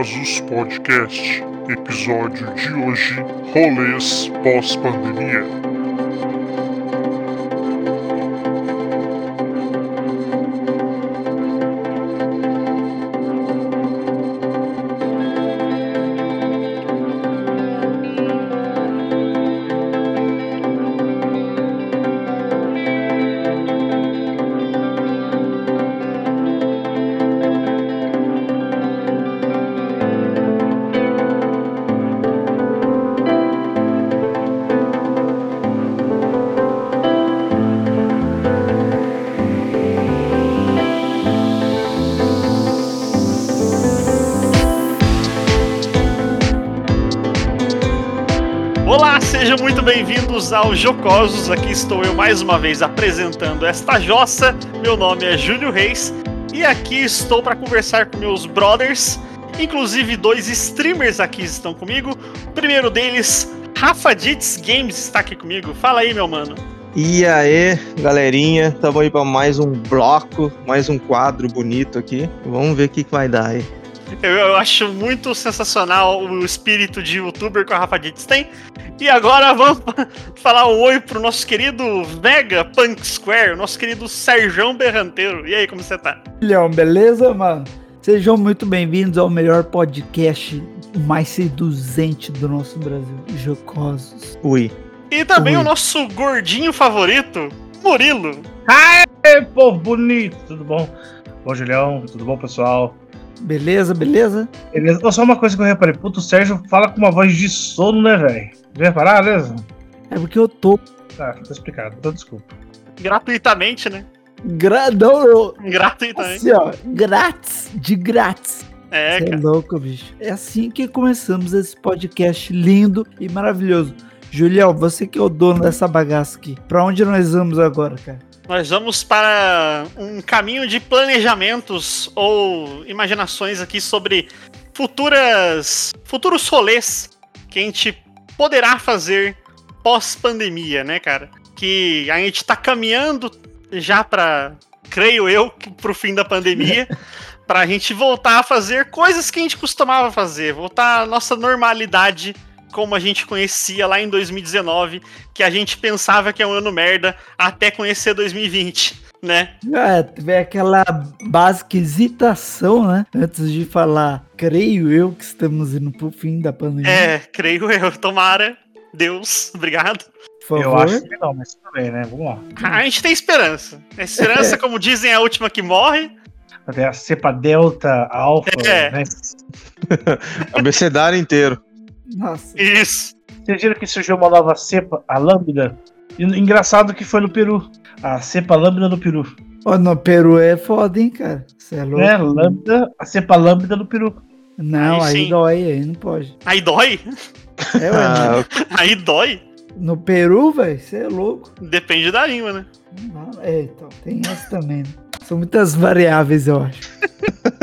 Jocosos Podcast. Episódio de hoje: Rolês pós-pandemia. Bem-vindos ao Jocosos. Aqui estou eu mais uma vez apresentando esta jossa. Meu nome é Júlio Reis e aqui estou para conversar com meus brothers. Inclusive, dois streamers aqui estão comigo. O primeiro deles, Rafa Dits Games, está aqui comigo. Fala aí, meu mano. E aí, galerinha, estamos aí para mais um bloco, mais um quadro bonito aqui. Vamos ver o que, que vai dar aí. Eu, eu acho muito sensacional o espírito de youtuber que o Rafa Dits tem. E agora vamos falar um oi pro nosso querido Vega Punk Square, nosso querido Serjão Berranteiro. E aí, como você tá? Leão, beleza, mano? Sejam muito bem-vindos ao melhor podcast mais seduzente do nosso Brasil, Jocosos. Ui. E também Oi. o nosso gordinho favorito, Murilo. Aê, povo bonito, tudo bom? Bom, Julião, tudo bom, pessoal? Beleza, beleza? Beleza? Só uma coisa que eu reparei, puto, o Sérgio fala com uma voz de sono, né, velho? Vem reparar, beleza? É porque eu tô Tá, tá explicado, então desculpa. Gratuitamente, né? gradão, Gratuitamente. assim, ó, grátis, de grátis. É, Cê é cara. louco, bicho. É assim que começamos esse podcast lindo e maravilhoso. Julião, você que é o dono dessa bagaça aqui, pra onde nós vamos agora, cara? Nós vamos para um caminho de planejamentos ou imaginações aqui sobre futuras futuros rolês que a gente poderá fazer pós-pandemia, né, cara? Que a gente tá caminhando já para, creio eu, pro fim da pandemia, pra gente voltar a fazer coisas que a gente costumava fazer, voltar à nossa normalidade como a gente conhecia lá em 2019, que a gente pensava que é um ano merda até conhecer 2020, né? É, tiver aquela básica hesitação, né? Antes de falar, creio eu que estamos indo pro fim da pandemia. É, creio eu. Tomara. Deus, obrigado. Eu acho que não, mas tudo bem, né? Vamos lá. A gente tem esperança. A esperança, como dizem, é a última que morre. Até a cepa delta, alfa, É. né? Abecedário inteiro. Nossa. Isso. Vocês viram que surgiu uma nova cepa, a lambda? Engraçado que foi no Peru. A cepa lambda no Peru. Ó, no Peru é foda, hein, cara? Você é louco? Né? Lambda, a cepa lambda no Peru. Não, Aí aí, dói, aí não pode. Aí dói. É, ué, Ah, Aí dói. no Peru, velho, você é louco. Depende da língua, né? É, então, tem essa também, né? São muitas variáveis, eu acho.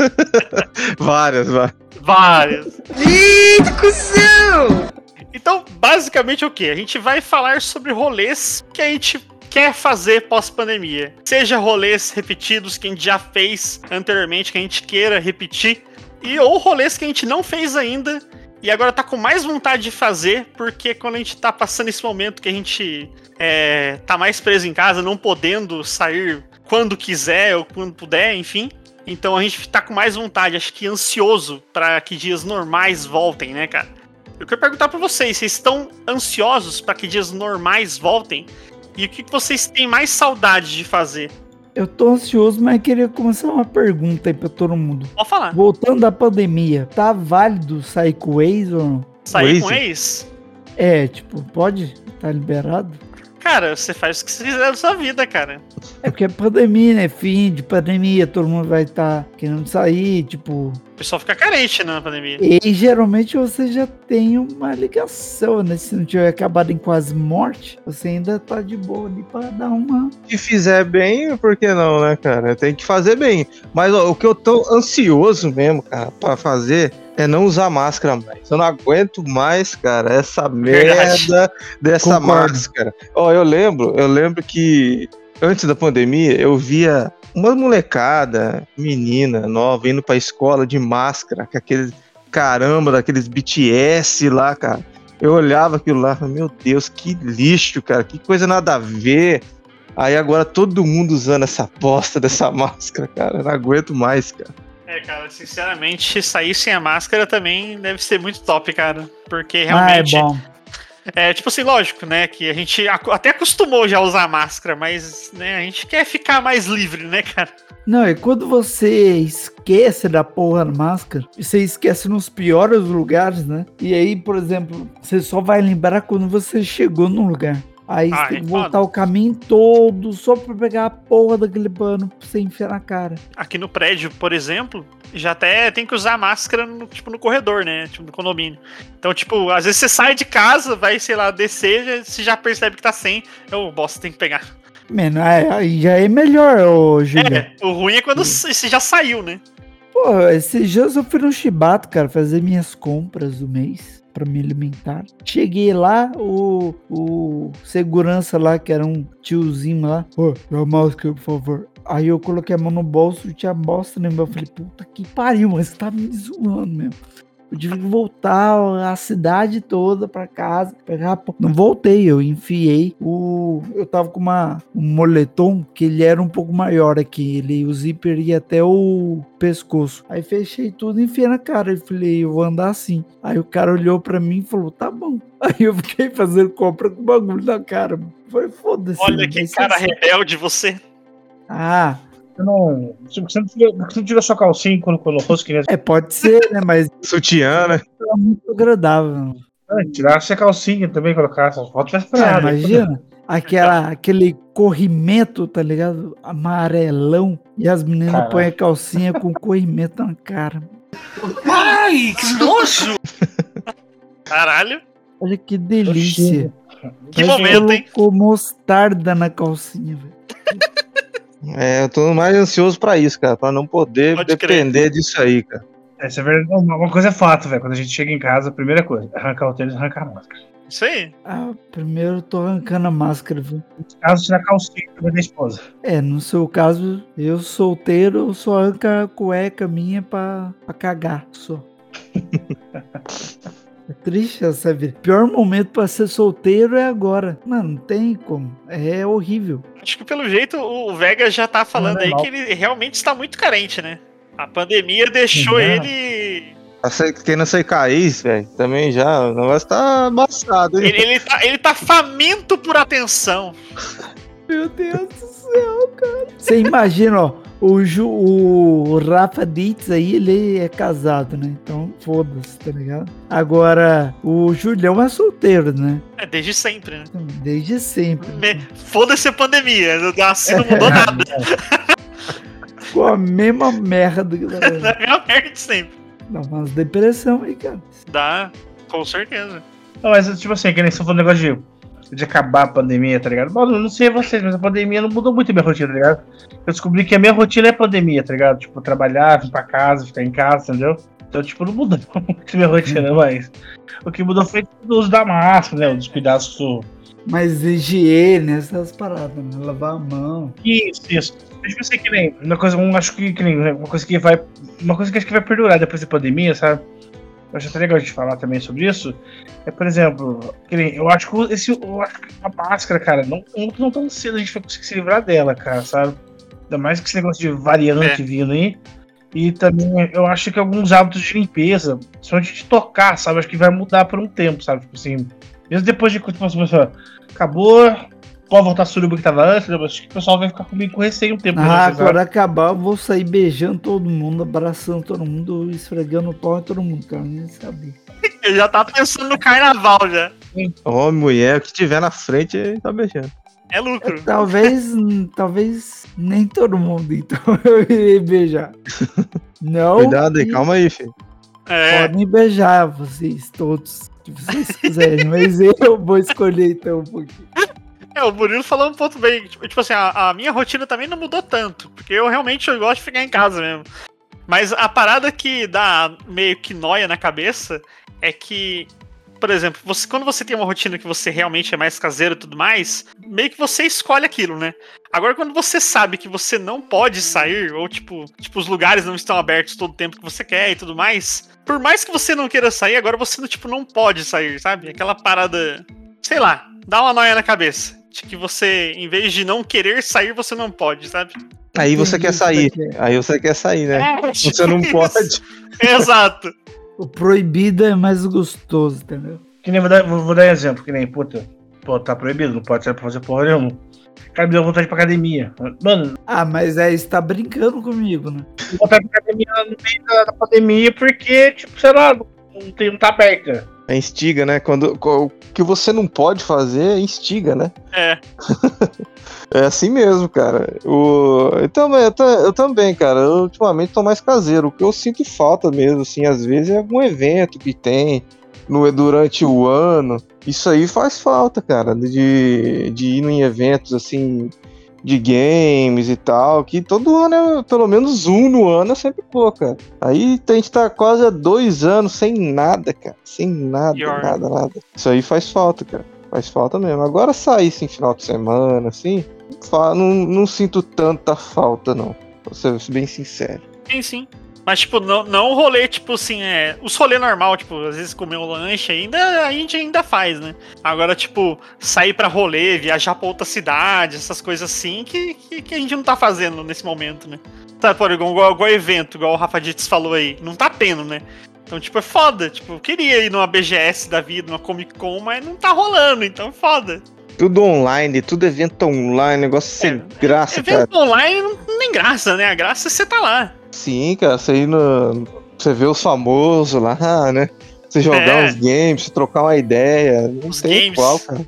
várias, várias. Várias. Então, basicamente o que? A gente vai falar sobre rolês que a gente quer fazer pós-pandemia. Seja rolês repetidos que a gente já fez anteriormente, que a gente queira repetir, e ou rolês que a gente não fez ainda e agora tá com mais vontade de fazer, porque quando a gente tá passando esse momento que a gente é, tá mais preso em casa, não podendo sair quando quiser ou quando puder, enfim. Então a gente tá com mais vontade, acho que ansioso para que dias normais voltem, né, cara? Eu quero perguntar pra vocês, vocês estão ansiosos para que dias normais voltem? E o que vocês têm mais saudade de fazer? Eu tô ansioso, mas queria começar uma pergunta aí pra todo mundo. Pode falar. Voltando da pandemia, tá válido sair com o ex ou não? Sair com Waze? ex? É, tipo, pode? Tá liberado? Cara, você faz o que você quiser da sua vida, cara. É porque é pandemia, né? Fim de pandemia, todo mundo vai estar querendo sair, tipo. O pessoal fica carente né, na pandemia. E geralmente você já tem uma ligação, né? Se não tiver acabado em quase morte, você ainda tá de boa ali pra dar uma. Se fizer bem, por que não, né, cara? Tem que fazer bem. Mas ó, o que eu tô ansioso mesmo, cara, pra fazer é não usar máscara mais. Eu não aguento mais, cara, essa Verdade. merda dessa Concordo. máscara. Ó, eu lembro, eu lembro que antes da pandemia eu via uma molecada, menina nova, indo pra escola de máscara, com aquele caramba, daqueles BTS lá, cara. Eu olhava aquilo lá, meu Deus, que lixo, cara, que coisa nada a ver. Aí agora todo mundo usando essa bosta dessa máscara, cara. Eu não aguento mais, cara. É, cara, sinceramente, sair sem a máscara também deve ser muito top, cara. Porque Ah, é realmente. bom. É, tipo assim, lógico, né? Que a gente até acostumou já a usar máscara, mas né, a gente quer ficar mais livre, né, cara? Não, e quando você esquece da porra da máscara, você esquece nos piores lugares, né? E aí, por exemplo, você só vai lembrar quando você chegou no lugar. Aí Ah, você tem que foda. voltar o caminho todo só pra pegar a porra daquele pano pra você enfiar na cara. Aqui no prédio, por exemplo, já até tem que usar máscara no, tipo, no corredor, né? Tipo, no condomínio. Então, tipo, às vezes você sai de casa, vai, sei lá, descer, você já percebe que tá sem. Eu, bosta, tem que pegar. Mano, aí aí já é melhor, ô Julião. É, o ruim é quando você já saiu, né? Pô, esses dias eu fui no Chibato, cara, fazer minhas compras do mês pra me alimentar. Cheguei lá, o, o segurança lá, que era um tiozinho lá, ô, dá a máscara, por favor. Aí eu coloquei a mão no bolso, tinha bosta no. Eu falei, puta que pariu, mas você tá me zoando mesmo. Eu tive que voltar a cidade toda pra casa, pegar Não voltei, eu enfiei o. Eu tava com uma, um moletom que ele era um pouco maior aqui. Ele, o zíper ia até o pescoço. Aí fechei tudo e enfiei na cara. Eu falei, eu vou andar assim. Aí o cara olhou pra mim e falou, tá bom. Aí eu fiquei fazendo compra com bagulho na cara. Falei, foda-se. Olha que ser cara assim. rebelde você. Ah, Você não. Você não tira, você não tira sua calcinha e colocou no rosto, que nem é, pode ser, né? Mas Sutiã, né? é muito agradável. Ah, Tirasse a calcinha também, colocar essas fotos vai Ah, ficar. imagina. Aquela, aquele corrimento, tá ligado? Amarelão. E as meninas põem a calcinha com corrimento na cara. Ai, que nojo! Caralho, Olha que delícia. que Parece momento, hein? colocou mostarda na calcinha, velho. É, eu tô mais ansioso pra isso, cara, pra não poder Pode crer. depender disso aí, cara. Essa é verdade. Uma coisa é fato, velho. Quando a gente chega em casa, a primeira coisa, arrancar o tênis e arrancar a máscara. Isso aí. Ah, primeiro eu tô arrancando a máscara, viu? Caso tirar a calcinha da esposa. É, no seu caso, eu solteiro, eu só arranco a cueca minha pra, pra cagar, só. É triste essa vida. Pior momento pra ser solteiro é agora. Mano, não tem como. É horrível. Acho que pelo jeito o Vega já tá falando aí Normal. que ele realmente está muito carente, né? A pandemia deixou ele. Ser- Quem não sei cair, velho, também já. O negócio tá amassado, hein? Ele, ele, tá, ele tá faminto por atenção. Meu Deus do céu, cara. Você imagina, ó. O, Ju, o Rafa Dietz aí, ele é casado, né? Então, foda-se, tá ligado? Agora, o Julião é solteiro, né? É desde sempre, né? Desde sempre. Me- Foda-se a pandemia. Assim não mudou nada. Com a mesma merda. É a mesma merda de sempre. Dá umas depressão aí, cara. Dá, com certeza. Não, mas tipo assim, que nem você falou negócio de, de acabar a pandemia, tá ligado? Mano, eu não sei vocês, mas a pandemia não mudou muito a minha rotina, tá ligado? Eu descobri que a minha rotina é pandemia, tá ligado? Tipo, trabalhar, vir pra casa, ficar em casa, entendeu? Então, tipo, não mudou muito a minha rotina, mas. O que mudou foi o uso da máscara, né? Os cuidados do. Mas higiene, essas paradas, né? Lavar a mão. Isso, isso. Eu tipo assim, que nem. Uma coisa, um, acho que, que nem. né, Uma coisa que vai. Uma coisa que acho que vai perdurar depois da pandemia, sabe? Eu acho até legal a gente falar também sobre isso. É, por exemplo, eu acho que esse, eu acho que a máscara, cara, não, não, não tão cedo a gente vai conseguir se livrar dela, cara, sabe? Ainda mais que esse negócio de variante É. vindo aí. E também eu acho que alguns hábitos de limpeza, principalmente de tocar, sabe? Acho que vai mudar por um tempo, sabe? Tipo assim, mesmo depois de tipo, assim, pessoa, acabou, pode voltar a suruba que tava antes, né? Acho que o pessoal vai ficar comigo com receio um tempo. Ah, né, sabe? quando acabar, eu vou sair beijando todo mundo, abraçando todo mundo, esfregando o pau em todo mundo, cara. Nem sabia. Eu já tava pensando no carnaval já. Homem, mulher, o que tiver na frente, tá beijando. É lucro. Talvez, hum, talvez nem todo mundo, então eu irei beijar. Não. Cuidado aí, que calma aí, filho. É, Podem beijar vocês todos, se vocês quiserem, mas eu vou escolher então um pouquinho. é, o Murilo falou um ponto bem. Tipo, tipo assim, a, a minha rotina também não mudou tanto. Porque eu realmente eu gosto de ficar em casa mesmo. Mas a parada que dá meio que noia na cabeça é que por exemplo, você, quando você tem uma rotina que você realmente é mais caseiro e tudo mais, meio que você escolhe aquilo, né? Agora, quando você sabe que você não pode sair, ou tipo, tipo, os lugares não estão abertos todo o tempo que você quer e tudo mais, por mais que você não queira sair, agora você tipo, não pode sair, sabe? Aquela parada. Sei lá, dá uma noia na cabeça. De que você, em vez de não querer sair, você não pode, sabe? Aí você quer sair. Aí você quer sair, né? É, Você não isso. pode. Exato. O proibido é mais gostoso, entendeu? Que nem vou dar, vou, vou dar um exemplo, que nem, puta, pô, tá proibido, não pode sair pra fazer porra nenhuma. Cara, me deu vontade pra academia. Mano, Ah, mas aí você tá brincando comigo, né? vontade pra academia no meio da, da pandemia porque, tipo, sei lá, não, tem, não tá aberta. É instiga, né? Quando o que você não pode fazer é instiga, né? É. É assim mesmo, cara. O... Eu, também, eu, eu também, cara. Eu ultimamente tô mais caseiro. O que eu sinto falta mesmo, assim, às vezes é algum evento que tem no, durante o ano. Isso aí faz falta, cara, de, de ir em eventos assim de games e tal, que todo ano é pelo menos um no ano é sempre pô, cara. Aí a gente tá quase há dois anos sem nada, cara. Sem nada, Pior. nada, nada. Isso aí faz falta, cara. Faz falta mesmo. Agora sair assim final de semana, assim, não, não sinto tanta falta, não. Pra ser bem sincero. Sim, sim. Mas, tipo, não, não rolê, tipo assim, é. Os rolê normal, tipo, às vezes comer um lanche ainda, a gente ainda faz, né? Agora, tipo, sair pra rolê, viajar pra outra cidade, essas coisas assim, que, que, que a gente não tá fazendo nesse momento, né? Tá, por igual, igual, igual evento, igual o Rafa Dietz falou aí. Não tá tendo, né? Então, tipo, é foda. Tipo, eu queria ir numa BGS da vida, numa Comic Con, mas não tá rolando, então é foda. Tudo online, tudo evento online, negócio sem É, graça, cara. Evento online não tem graça, né? A graça é você tá lá. Sim, cara, você ir no. Você vê os famosos lá, né? Você jogar É. uns games, você trocar uma ideia. Não Os tem games. qual, cara.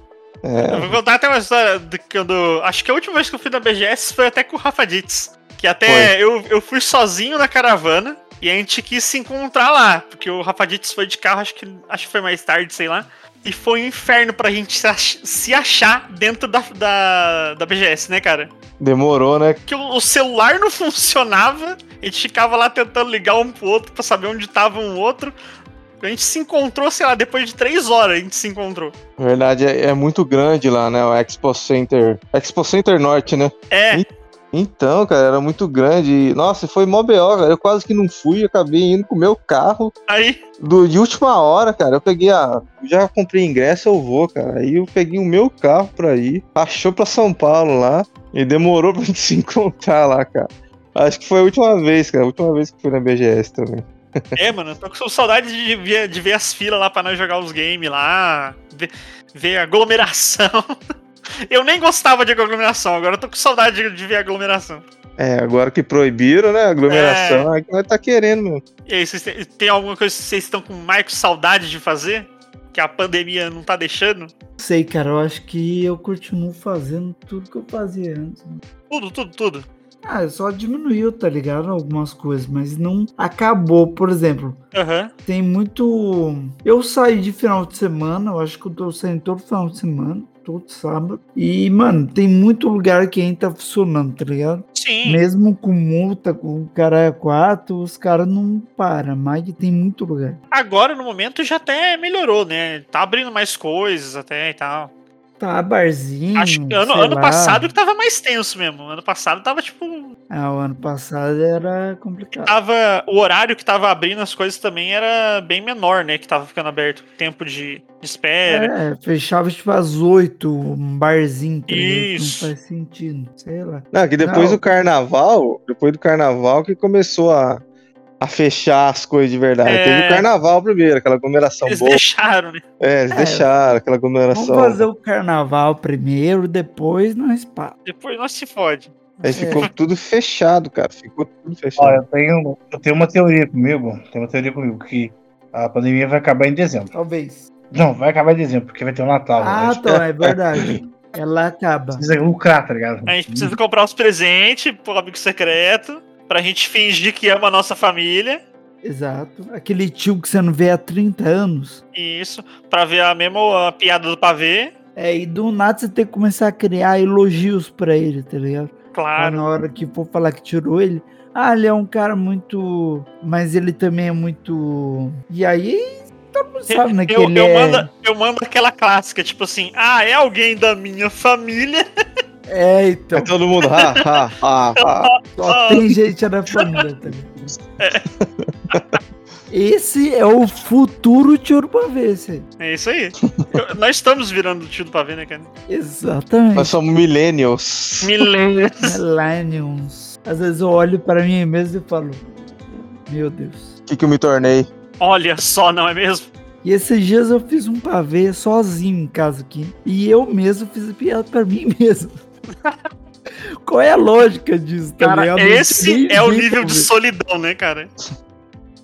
É. Eu vou contar até uma história de quando. Acho que a última vez que eu fui na BGS foi até com o Rafa Dietz. Que até eu, eu fui sozinho na caravana e a gente quis se encontrar lá. Porque o Rafa Dietz foi de carro, acho que, acho que foi mais tarde, sei lá. E foi um inferno pra gente se, ach- se achar dentro da, da, da BGS, né, cara? Demorou, né? Porque o, o celular não funcionava, a gente ficava lá tentando ligar um pro outro pra saber onde tava um outro. A gente se encontrou, sei lá, depois de três horas a gente se encontrou. Na verdade, é, é muito grande lá, né? O Expo Center. Expo Center Norte, né? É. Então, cara, era muito grande. Nossa, foi mó B.O., cara. Eu quase que não fui, acabei indo com o meu carro. aí Do, de última hora, cara, eu peguei a. Já comprei ingresso, eu vou, cara. Aí eu peguei o meu carro pra ir, achou pra São Paulo lá, e demorou pra gente se encontrar lá, cara. Acho que foi a última vez, cara. A última vez que fui na BGS também. É, mano, eu tô com saudade de ver, de ver as filas lá pra nós jogar os games lá, ver, ver a aglomeração. Eu nem gostava de aglomeração, agora eu tô com saudade de, de ver aglomeração. É, agora que proibiram, né? Aglomeração, é que nós tá querendo, meu. E aí, vocês têm, tem alguma coisa que vocês estão com mais saudade de fazer? Que a pandemia não tá deixando? Sei, cara, eu acho que eu continuo fazendo tudo que eu fazia antes. Tudo, tudo, tudo. Ah, só diminuiu, tá ligado? Algumas coisas, mas não acabou. Por exemplo, Aham. tem muito. Eu saí de final de semana, eu acho que eu tô saindo todo final de semana, todo sábado. E, mano, tem muito lugar que ainda tá funcionando, tá ligado? Sim. Mesmo com multa, com caralho 4, os caras não param, mas tem muito lugar. Agora, no momento, já até melhorou, né? Tá abrindo mais coisas até e tal. Tá, barzinho. Acho que ano, sei ano lá. passado que tava mais tenso mesmo. Ano passado tava, tipo, Ah, o ano passado era complicado. tava o horário que tava abrindo as coisas também era bem menor, né? Que tava ficando aberto. Tempo de, de espera. É, fechava tipo às 8, um barzinho. Isso. Não faz sentido. Sei lá. Não, que depois Não. do carnaval, depois do carnaval que começou a, a fechar as coisas de verdade. É. Teve o carnaval primeiro, aquela aglomeração Eles boa. deixaram, né? É, eles É. deixaram aquela aglomeração. Vamos fazer o carnaval primeiro, depois nós pá. Depois nós se fode. Aí É. ficou tudo fechado, cara. Ficou tudo fechado. Olha, eu tenho, eu tenho uma teoria comigo, tem uma teoria comigo, que a pandemia vai acabar em dezembro. Talvez. Não, vai acabar em dezembro, porque vai ter um Natal. Ah, a gente então, é verdade. Ela acaba. precisa lucrar, tá ligado? A gente precisa comprar os presentes pro amigo secreto. Pra gente fingir que ama a nossa família. Exato. Aquele tio que você não vê há 30 anos. Isso. Pra ver a mesma a piada do pavê. É, e do nada você tem que começar a criar elogios pra ele, tá ligado? Claro. na hora que for falar que tirou ele, ah, ele é um cara muito. Mas ele também é muito. E aí, Todo mundo sabe, né? Que Eu, ele eu, é... mando, eu mando aquela clássica, tipo assim, ah, é alguém da minha família. É, então. Aí todo mundo, ha, ha, ha, ha. Só tem gente da família também. Esse é o futuro tio do pavê, esse aí. É isso aí. Eu- nós estamos virando tio do pavê, né, cara? Exatamente. Nós somos millennials. Milênios. Millenniums. Às vezes eu olho pra mim mesmo e falo, meu Deus. O que, que eu me tornei? Olha só, não é mesmo? E esses dias eu fiz um pavê sozinho em casa aqui. E eu mesmo fiz piada pra mim mesmo. Qual é a lógica disso, tá Cara, ligado? Não esse é o nível de solidão, né, cara?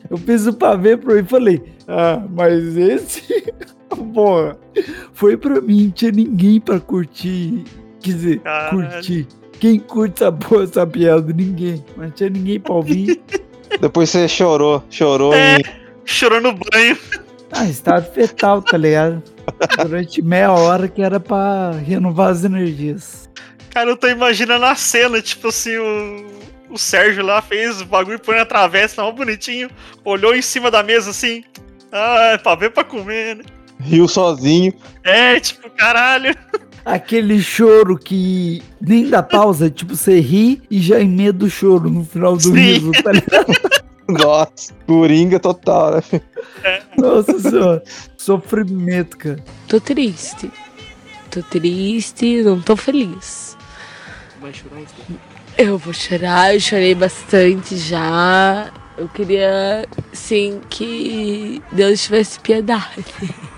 Eu fiz o pavê pra mim e falei, ah, mas esse, porra, foi pra mim, não tinha ninguém pra curtir, quer dizer, Caralho. curtir. Quem curte essa porra, essa piada? Ninguém. Mas não tinha ninguém pra ouvir. Depois você chorou, chorou É. e Chorou no banho. ah, estado fetal, tá ligado? Durante meia hora que era pra renovar as energias. Cara, eu tô imaginando a cena, tipo assim, o, o Sérgio lá fez o bagulho, põe na travessa, tava bonitinho, olhou em cima da mesa assim. Ah, é pra ver pra comer, né? riu sozinho. É, tipo, caralho. Aquele choro que nem dá pausa, tipo, você ri e já emenda o choro no final do Sim. riso, tá ligado? Nossa, coringa total, né? Nossa senhora. Sofrimento, cara. Tô triste. Tô triste, não tô feliz. Vai chorar isso? Eu vou chorar, eu chorei bastante já. Eu queria, sim, que Deus tivesse piedade.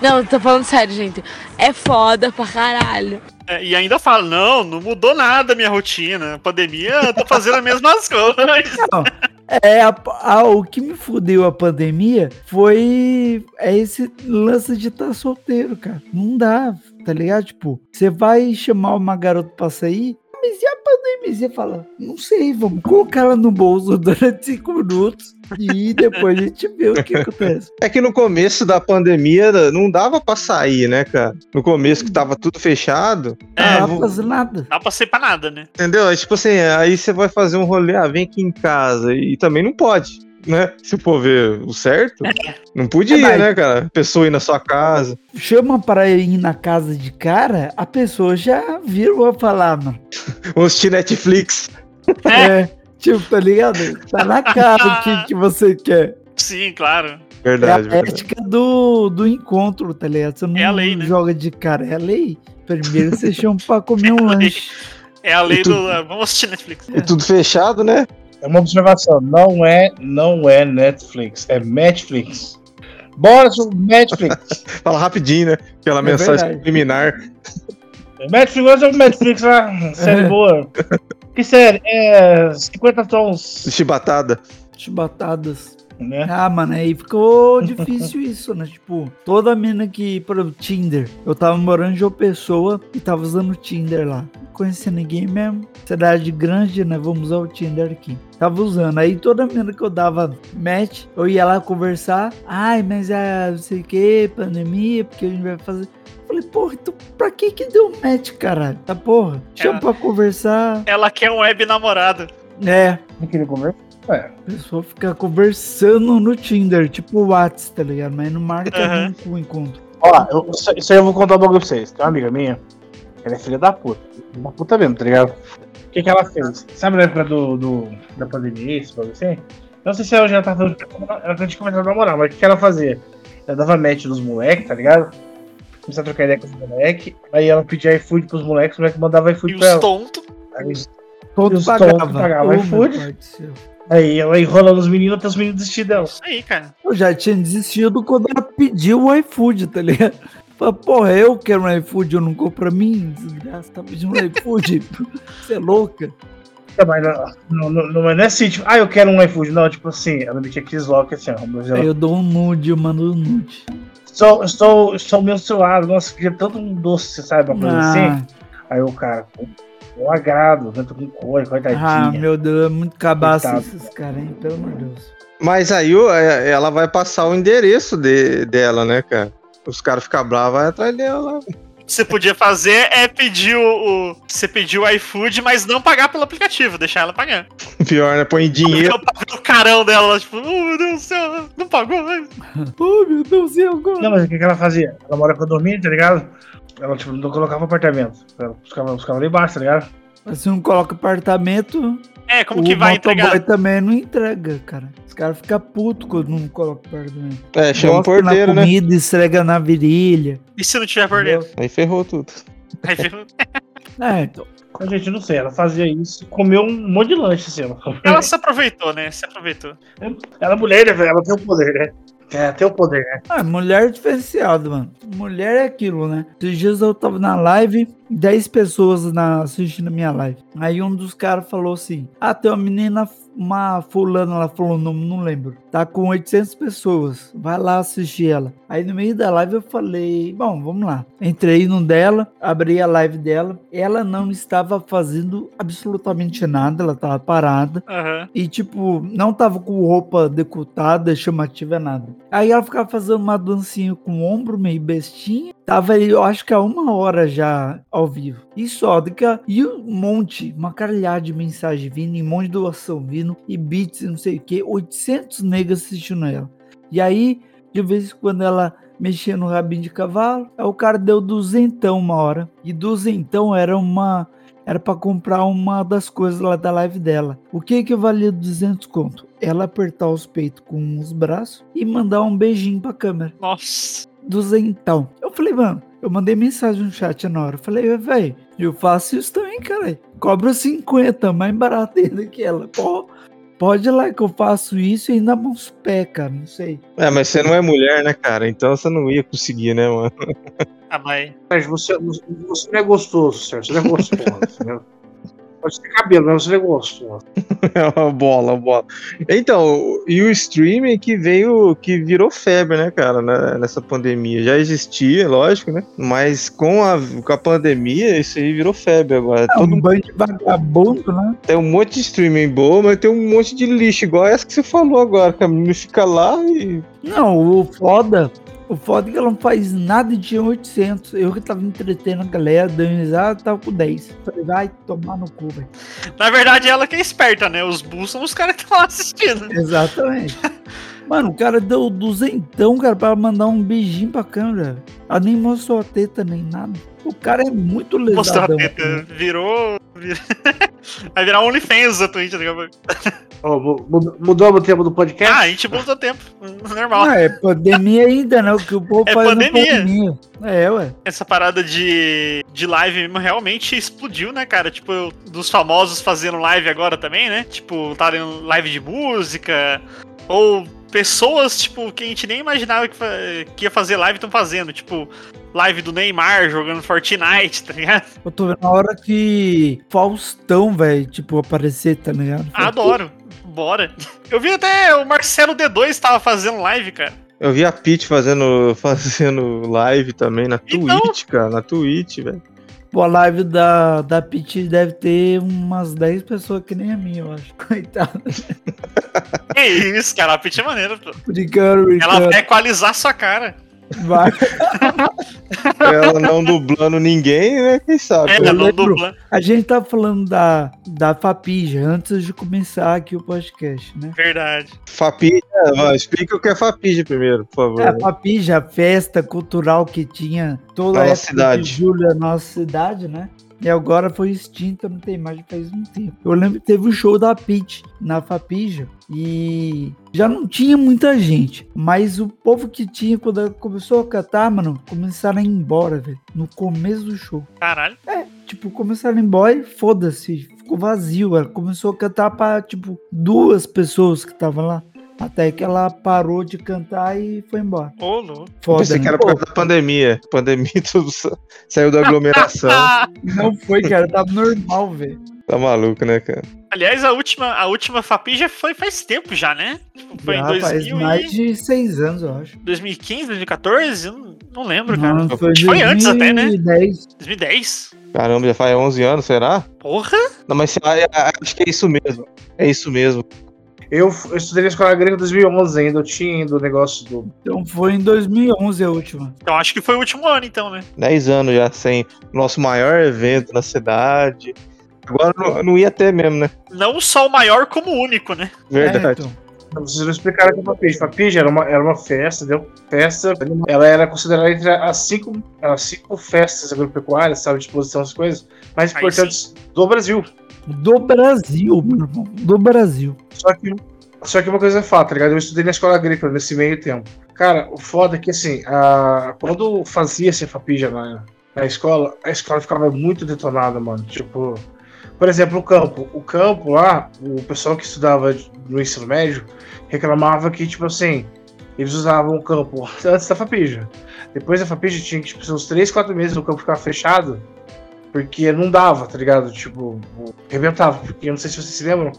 Não, tô falando sério, gente. É foda pra caralho. É, e ainda fala, não, não mudou nada a minha rotina. A pandemia, eu tô fazendo as mesmas coisas. É, a- a- o que me fudeu a pandemia foi é esse lance de estar solteiro, cara. Não dá, tá ligado? Tipo, você vai chamar uma garota pra sair, mas e a pandemia? Você fala, não sei, vamos colocar ela no bolso durante cinco minutos e depois a gente vê o que acontece. É que no começo da pandemia não dava pra sair, né, cara? No começo que tava tudo fechado. É, Não dá pra fazer nada. Dá pra ser pra nada, né? entendeu? É tipo assim, aí você vai fazer um rolê, ah, vem aqui em casa. E também não pode, né? Se for ver o certo, não podia, É, né, cara? Pessoa ir na sua casa. Chama para ir na casa de cara, a pessoa já virou a falar, mano. Vamos assistir Netflix. É, tipo, tá ligado? Tá na cara o que, que você quer. Sim, claro. É Verdade, a verdade. ética do, do encontro, tá ligado? Você não É a lei, né? joga de cara, é a lei. Primeiro você chama pra comer um É lei. lanche. É a lei E tu- do. ah, Vamos assistir Netflix. E tudo fechado, né? É uma observação. Não é, não é Netflix, é Netflix. Bora sobre Netflix. Fala rapidinho, né? Aquela É mensagem verdade. subliminar. Netflix, olha sobre Netflix lá. Série boa. Que série? É 50 tons. Chibatada. Chibatadas. Né? Ah, mano, aí ficou difícil isso, né? Tipo, toda mina que, por exemplo, Tinder. Eu tava morando em João Pessoa e tava usando o Tinder lá. Não conhecia ninguém mesmo. Cidade grande, né? Vamos usar o Tinder aqui. Tava usando. Aí toda mina que eu dava match, eu ia lá conversar. Ai, mas é não sei o que, pandemia, porque a gente vai fazer. Falei, porra, então pra que que deu match, caralho? Tá porra? Chama É. pra conversar. Ela quer um web namorado. É, Não queria conversar. É. a pessoa fica conversando no Tinder, tipo o Whats, tá ligado? Mas não marca nunca o encontro. Ó, eu- isso aí eu vou contar um bagulho pra vocês. Tem uma amiga minha, ela é filha da puta. Uma puta mesmo, tá ligado? O que, que ela fez? Sabe na época do, do- da pandemia, esse bagulho assim? Não sei se ela já tava. Ela tinha começado a namorar, mas o que, que ela fazia? Ela dava match nos moleques, tá ligado? Começava a trocar ideia com os moleques. Aí ela pedia iFood pros moleques, os moleques mandavam E iFood os pra ela. Aí, Todo os tontos pagavam Ô, meu iFood. Aí ela enrolando os meninos até os meninos desistirem dela. Isso aí, cara. Eu já tinha desistido quando ela pediu o iFood, tá ligado? Falei, porra, eu quero um iFood, eu não compro pra mim? Desgraça, tá pedindo um iFood? Você é louca? Tá, Mas não, não, não, não é assim, tipo, ah, eu quero um iFood. Não, tipo assim, ela me tinha que desloque assim, ó. Mas ela, Aí eu dou um nude, eu mando um nude. estou, estou, estou menstruado, nossa, queria tanto um doce, sabe? Uma coisa Ah, assim. Aí o cara, eu agrado? Tô com cor, ah, coitadinha. meu Deus, é muito cabaço Coitado. esses caras, hein? Pelo amor de Deus. Mas aí o- é, ela vai passar o endereço de- dela, né, cara? Os caras ficam bravos, vai atrás dela. você podia fazer é pedir o, o- Você pedir o iFood, mas não pagar pelo aplicativo, deixar ela pagar. Pior, né? Põe dinheiro. Eu pago o carão dela, ela, tipo, oh meu Deus do céu, não pagou. né? Oh, meu Deus do céu, agora. Não, mas o que, que ela fazia? Ela mora com dormia, tá ligado? Ela, tipo, não colocava apartamento. Ela buscava, buscava lá embaixo, tá ligado? Mas se não coloca apartamento, É, como o que vai entregar? também não entrega, cara. Os caras ficam putos quando não coloca apartamento. É, chama o porteiro, na né? comida, esfrega na virilha. E se não tiver por dentro? Aí ferrou tudo. Aí viu? É, então. Mas, gente, não sei, ela fazia isso e comeu um monte de lanche, assim. Ela, Ela se aproveitou, né? Se aproveitou. ela é mulher, né, velho? Ela tem o poder, né? É, tem o poder, né? Ah, mulher é diferenciada, mano. Mulher é aquilo, né? Esses dias eu tava na live, 10 pessoas na, assistindo a minha live. Aí um dos caras falou assim: Ah, tem uma menina, uma fulana, ela falou o nome, não lembro. Tá com 800 pessoas. Vai lá assistir ela. Aí no meio da live eu falei: Bom, vamos lá. Entrei no dela, abri a live dela. Ela não estava fazendo absolutamente nada, ela tava parada. Aham. E, tipo, não tava com roupa decotada, chamativa, nada. Aí ela ficava fazendo uma dancinha com o ombro meio bestinha. Tava aí, eu acho que há uma hora já ao vivo. E só, daqui a... E um monte, uma caralhada de mensagem vindo, e um monte de doação vindo, e beats, e não sei o que. 800 negros assistindo ela. E aí, de vez em quando ela mexia no rabinho de cavalo, aí o cara deu duzentão uma hora. E duzentão era uma era pra comprar uma das coisas lá da live dela. O que que valia 200 conto? Ela apertar os peitos com os braços e mandar um beijinho pra câmera. Nossa. Duzentão. Eu falei, mano, eu mandei mensagem no chat na hora. Eu falei, velho, eu faço isso também, cara. Cobro 50, mais barato ainda que ela. Pô, pode ir lá que eu faço isso e ainda mãos pé, cara, não sei. É, mas você não é mulher, né, cara? Então você não ia conseguir, né, mano? Ah, mas. Mas você, você não é gostoso, certo? Você não é gostoso, entendeu? Pode ter cabelo, mas você não é. É uma bola, uma bola. Então, e o streaming que veio, que virou febre, né, cara, né, nessa pandemia. Já existia, lógico, né? Mas com a, com a pandemia, isso aí virou febre agora. É Todo um banho de vagabundo, né? Tem um monte de streaming boa, mas tem um monte de lixo, igual essa que você falou agora, que a menina fica lá e. Não, o foda, o foda é que ela não faz nada e tinha 800. Eu que tava entretendo a galera, dando risada, tava com 10. Falei, vai tomar no cu, velho. Na verdade, ela que é esperta, né? Os bulls são os caras que estão lá assistindo. Exatamente. Mano, o cara deu duzentão, cara, pra mandar um beijinho pra câmera. Ela nem mostrou a teta nem nada. O cara é muito Mostrou a teta. Virou. Vai virar OnlyFans da Twitch daqui a pouco. Mudou o tema do podcast? Ah, a gente mudou o tempo. Normal. Ah, é pandemia ainda, né? O que o povo É faz pandemia. na pandemia. É, ué. Essa parada de, de live mesmo realmente explodiu, né, cara? Tipo, eu- dos famosos fazendo live agora também, né? Tipo, estarem live de música. Ou pessoas, tipo, que a gente nem imaginava que, que ia fazer live estão fazendo. Tipo, live do Neymar jogando Fortnite, tá ligado? Eu tô vendo a hora que Faustão, velho, tipo, aparecer, tá ligado? Adoro. Bora. Eu vi até o Marcelo D2 tava fazendo live, cara. Eu vi a Pete fazendo, fazendo live também na Então? Twitch, cara. Na Twitch, velho. Pô, a live da, da Pit deve ter umas 10 pessoas que nem a minha, eu acho. Coitado. Que isso, cara. A Pitch é maneira, pô. Brincando, Ela brincando. vai equalizar sua cara. Vai. Ela não dublando ninguém, né? Quem sabe? Eu não. A gente tá falando da, da Fapija antes de começar aqui o podcast, né? Verdade. Fapija, vai, explica o que é Fapija primeiro, por favor. É, a Fapija, a festa cultural que tinha toda a cidade. de julho na nossa cidade, né? E agora foi extinta, não tem mais faz um tempo. Eu lembro que teve o show da Pit na Fapija e já não tinha muita gente, mas o povo que tinha, quando ela começou a cantar, mano, começaram a ir embora, velho, no começo do show. Caralho. Tipo, começaram a ir embora e foda-se, ficou vazio. Ela começou a cantar pra, tipo, duas pessoas que estavam lá. Até que ela parou de cantar e foi embora. Ô, louco. Foda, Pensei que né? era por causa da pandemia. Pandemia, tudo sa- saiu da aglomeração. Ah, Não foi, cara. Tava normal, velho. tá maluco, né, cara? aliás, a última, a última Fapi já foi faz tempo já, né? Foi Já em faz 2000 mais e... de seis anos, eu acho. 2015, 2014? Eu Não, não lembro, cara. Não, foi, Foi antes até, né? 2010. 2010? Caramba, já faz 11 anos, será? Porra! Não, mas ah, ah, acho que é isso mesmo. É isso mesmo. Eu, eu estudei na escola grega em 2011 ainda, eu tinha ainda o negócio do. Então foi em 2011 a última. Então acho que foi o último ano, então, né? 10 anos já sem nosso maior evento na cidade. Agora não, não ia ter mesmo, né? Não só o maior, como o único, né? Verdade. É, então. Vocês não explicaram o que é Fapige. Fapige era uma, era uma festa, entendeu? Festa, ela era considerada entre as cinco, as cinco festas agropecuárias, sabe, de exposição, essas coisas, mais importantes do Brasil. Do Brasil, irmão. Do Brasil. Só que, só que uma coisa é fato, tá ligado? Eu estudei na escola agrícola nesse meio tempo. Cara, o foda é que, assim, a, quando fazia esse Fapija na, na escola, a escola ficava muito detonada, mano. Tipo, por exemplo, o campo. O campo lá, o pessoal que estudava no ensino médio reclamava que, tipo assim, eles usavam o campo antes da Fapija. Depois da Fapija tinha que, tipo, uns 3, 4 meses o campo ficava fechado, porque não dava, tá ligado? Tipo, rebentava. Porque eu não sei se vocês se lembram,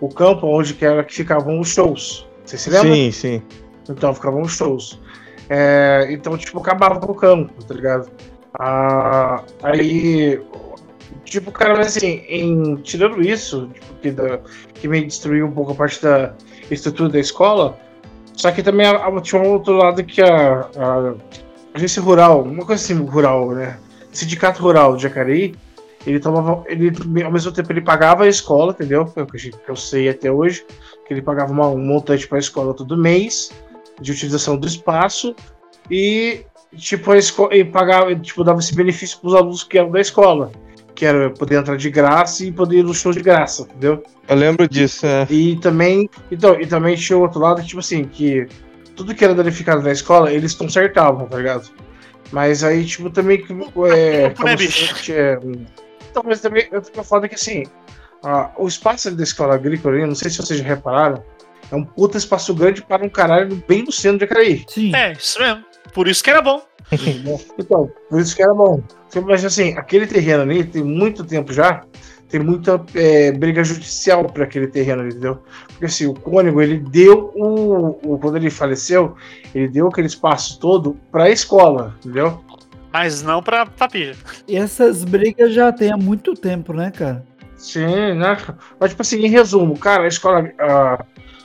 o campo onde que era que ficavam os shows. Vocês se lembram? Sim, sim. Então ficavam os shows. É, então, tipo, acabava com o campo, tá ligado? Ah, aí, tipo, cara, mas assim, em, tirando isso, tipo, que, da- que me destruiu um pouco a parte da estrutura da escola, só que também a- a- tinha um outro lado que a, a agência rural, uma coisa assim, rural, né? Sindicato Rural de Jacareí, ele tomava, ele, ao mesmo tempo ele pagava a escola, entendeu? Foi o que a gente- que eu sei até hoje, que ele pagava uma- um montante para a escola todo mês, de utilização do espaço, e tipo, a escola, e pagava, tipo, dava esse benefício para os alunos que eram da escola, que era poder entrar de graça e poder ir no show de graça, entendeu? Eu lembro disso, é. E também, então, e também tinha o outro lado, tipo assim, que tudo que era danificado na escola, eles consertavam, tá ligado? Mas aí, tipo, também que. É, Tempo, né, como bicho? é, então, mas também eu fico foda que assim, ah, o espaço ali da escola agrícola, ali, não sei se vocês já repararam, é um puta espaço grande para um caralho bem no centro de Acaraí. Sim. É, isso mesmo. Por isso que era bom. Então, por isso que era bom. Mas assim, aquele terreno ali tem muito tempo já, tem muita é, briga judicial para aquele terreno ali, entendeu? Porque assim, o Cônigo, ele deu o, o. Quando ele faleceu, ele deu aquele espaço todo para a escola, entendeu? Mas não pra Papija. E essas brigas já tem há muito tempo, né, cara? Sim, né? Mas, tipo assim, em resumo, cara, a escola, a,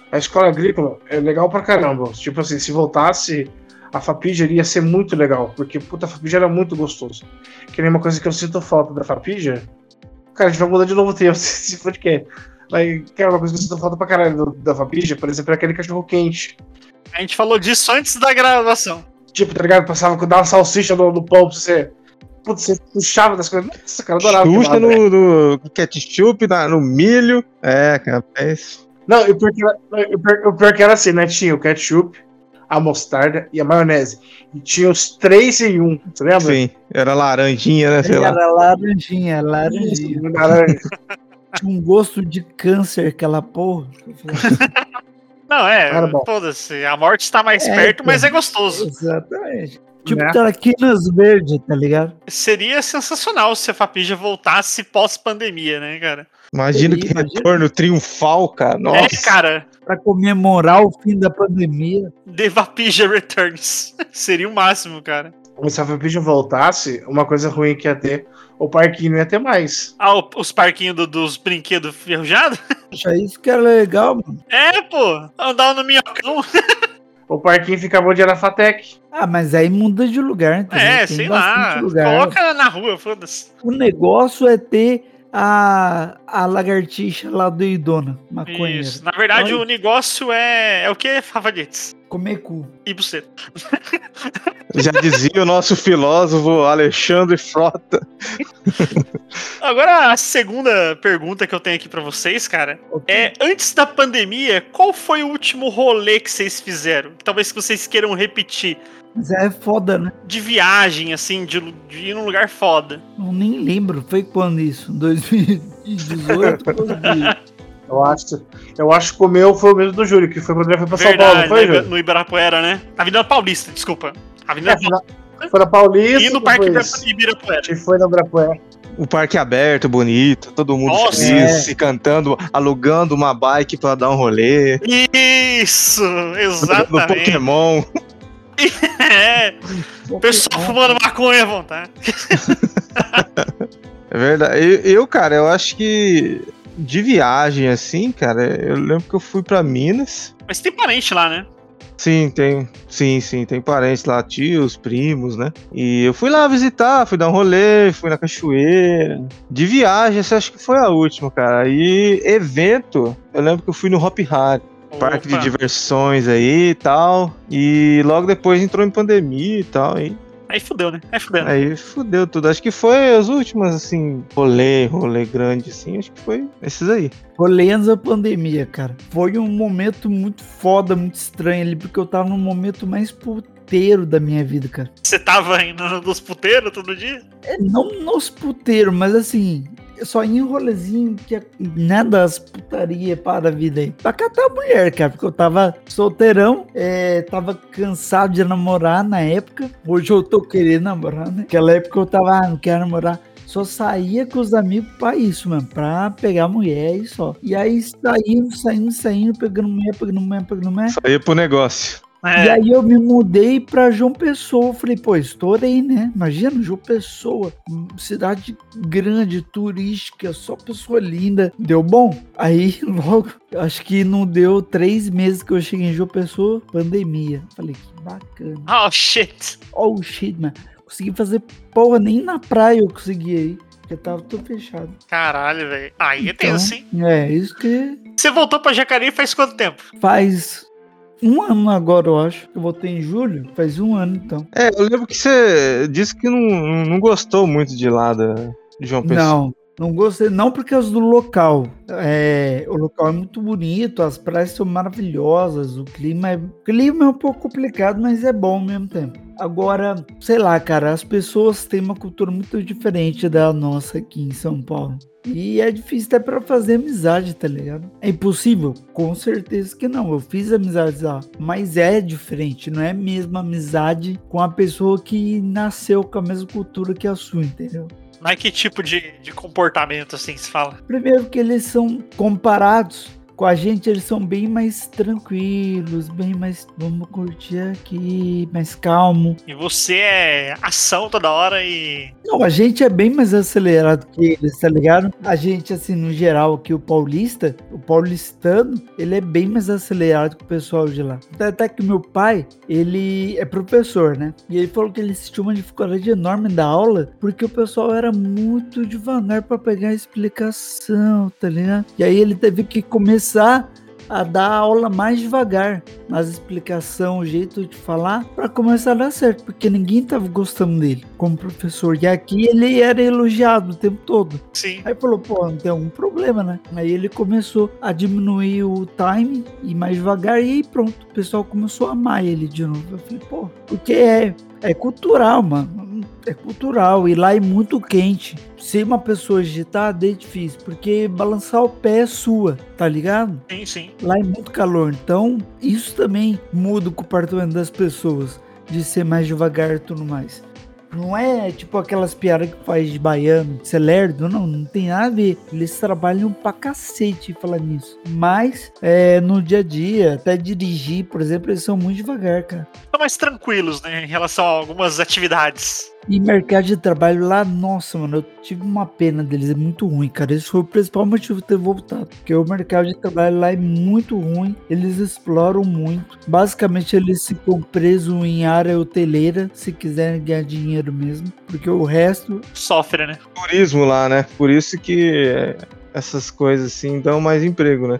a escola agrícola é legal pra caramba. Tipo assim, se voltasse, a Fapija iria ser muito legal, porque, puta, a Fapija era muito gostoso. Que nem uma coisa que eu sinto falta da Fapija. Cara, a gente vai mudar de novo o tempo, se for de quê? Mas, cara, uma coisa que eu sinto falta pra caralho do- da Fapija, por exemplo, é aquele cachorro quente. A gente falou disso antes da gravação. Tipo, tá ligado? Passava com dar uma salsicha no, no pão pra você. Putz, você puxava das coisas. Nossa, cara, adorava. Velho. no, no ketchup, na- no milho. É, cara, é isso. Não, o pior, que era, não, o pior- o pior que era assim, né? Tinha o ketchup, a mostarda e a maionese. E tinha os três em um, você lembra? Sim, era laranjinha, né? Sei lá. Era laranjinha, Isso, laranjinha. laranja. Tinha um gosto de câncer, aquela porra. Não, é, foda-se. A morte está mais É, perto, mas cara. é gostoso. Exatamente. Tipo Né? traquinas verde, tá ligado? Seria sensacional se a Fapija voltasse pós-pandemia, né, cara? Imagina que Imagina. retorno triunfal, cara. Nossa. É, cara. Pra comemorar o fim da pandemia. The Vapija Returns. Seria o máximo, cara. Se a Fapija voltasse, uma coisa ruim que ia ter, o parquinho não ia ter mais. Ah, o- os parquinhos do- dos brinquedos ferrujados? Poxa, isso que era legal, mano. É, pô. Andar no minhocão. O parquinho ficava onde era a Fatec. Ah, mas aí muda de lugar, entendeu? É, Tem sei lá. lugar. Coloca na rua, foda-se. O negócio é ter a, a lagartixa lá doidona, maconheira. Isso. Na verdade, Olha. o negócio é. É o que, Rafadetes? Comer cu. E buceta. Já dizia o nosso filósofo Alexandre Frota. Agora, a segunda pergunta que eu tenho aqui pra vocês, cara, é: antes da pandemia, qual foi o último rolê que vocês fizeram? Talvez que vocês queiram repetir. Mas é foda, né? De viagem, assim, de, de ir num lugar foda. Eu nem lembro. Foi quando isso? 2018? Quando? Eu acho, eu acho que o meu foi o mesmo do Júlio, que foi quando ele foi pra São Paulo, Verdade, não foi, no, Iba- Júlio? no Ibirapuera, né? Avenida Paulista, desculpa. Avenida É, foi na- Foi na Paulista. E no Parque Ibirapuera. E foi na Ibirapuera. O parque aberto, bonito, todo mundo Nossa, feliz, é. se cantando, alugando uma bike pra dar um rolê, Isso, exatamente. Pokémon. É, o pessoal fumando maconha à vontade. É verdade. Eu, eu, cara, eu acho que de viagem, assim, cara, eu lembro que eu fui pra Minas. Mas tem parente lá, né? Sim, tem. Sim, sim, tem parentes lá, tios, primos, né? E eu fui lá visitar, fui dar um rolê, fui na cachoeira. De viagem, essa acho que foi a última, cara. E evento, eu lembro que eu fui no Hop Hari. Parque de diversões aí e tal. E logo depois entrou em pandemia e tal. E Aí fudeu, né? Aí fudeu. aí fudeu tudo. Acho que foi as últimas, assim, rolê, rolê grande, assim. Acho que foi esses aí. Rolê antes da pandemia, cara. Foi um momento muito foda, muito estranho ali, porque eu tava no momento mais puteiro da minha vida, cara. Você tava indo nos puteiros todo dia? É, não nos puteiros, mas assim, só ia em rolezinho que é nada das putaria para a vida aí. Pra catar a mulher, cara, porque eu tava solteirão, é, tava cansado de namorar na época. Hoje eu tô querendo namorar, né? Naquela época eu tava, ah, não quero namorar. Só saía com os amigos pra isso, mano. Pra pegar mulher e só. E aí saindo, saindo, saindo, pegando mulher, pegando mulher, pegando mulher. Só ia pro negócio. É. E aí eu me mudei pra João Pessoa. Falei, pô, estourei, né? Imagina, João Pessoa, cidade grande, turística, só pessoa linda. Deu bom? Aí logo, acho que não deu três meses que eu cheguei em João Pessoa, pandemia. Falei, que bacana. Oh, shit. Oh shit, mano. Consegui fazer porra, nem na praia eu consegui aí. Porque tava tudo fechado. Caralho, velho. Aí é Então, tenso, hein? É, isso que Você voltou pra Jacareí faz quanto tempo? faz um ano agora, eu acho. Eu voltei em julho, faz um ano então. É, eu lembro que você disse que não, não gostou muito de lá da, de João Pessoa. Não, não gostei. Não por causa do local. É, o local é muito bonito, as praias são maravilhosas, o clima é, o clima é um pouco complicado, mas é bom ao mesmo tempo. Agora, sei lá, cara, as pessoas têm uma cultura muito diferente da nossa aqui em São Paulo. E é difícil até pra fazer amizade, tá ligado? É impossível? Com certeza que não. Eu fiz amizades lá. Mas é diferente. Não é a mesma amizade com a pessoa que nasceu com a mesma cultura que a sua, entendeu? Mas que tipo de, de comportamento, assim, se fala? Primeiro que eles são comparados com a gente, eles são bem mais tranquilos, bem mais vamos curtir aqui, mais calmo. E você é ação toda hora e. Não, a gente é bem mais acelerado que eles, tá ligado? A gente, assim, no geral, aqui, o paulista, o paulistano, ele é bem mais acelerado que o pessoal de lá. Até que meu pai, ele é professor, né? E ele falou que ele sentiu uma dificuldade enorme da aula, porque o pessoal era muito devagar pra pegar a explicação, tá ligado? E aí ele teve que começar a dar aula mais devagar nas explicação, o jeito de falar, para começar a dar certo, porque ninguém tava gostando dele como professor. E aqui ele era elogiado o tempo todo. Sim. Aí falou, pô, não tem algum problema, né? Aí ele começou a diminuir o time e mais devagar, e aí pronto, o pessoal começou a amar ele de novo. Eu falei, pô, porque é, é cultural, mano. É cultural, e lá é muito quente. Ser uma pessoa agitada é difícil, porque balançar o pé é sua, tá ligado? Sim, sim. Lá é muito calor, então isso também muda o comportamento das pessoas, de ser mais devagar e tudo mais. Não é tipo aquelas piadas que faz de baiano, de ser lerdo, não, não tem nada a ver. Eles trabalham pra cacete falar nisso. Mas é, no dia a dia, até dirigir, por exemplo, eles são muito devagar, cara. Estão mais tranquilos, né? Em relação a algumas atividades. E mercado de trabalho lá, nossa, mano, eu tive uma pena deles, é muito ruim, cara. Esse foi o principal motivo de ter voltado. Porque o mercado de trabalho lá é muito ruim, eles exploram muito. Basicamente, eles ficam presos em área hoteleira, se quiserem ganhar dinheiro mesmo. Porque o resto, Sofre, né? Turismo lá, né? Por isso que essas coisas assim dão mais emprego, né?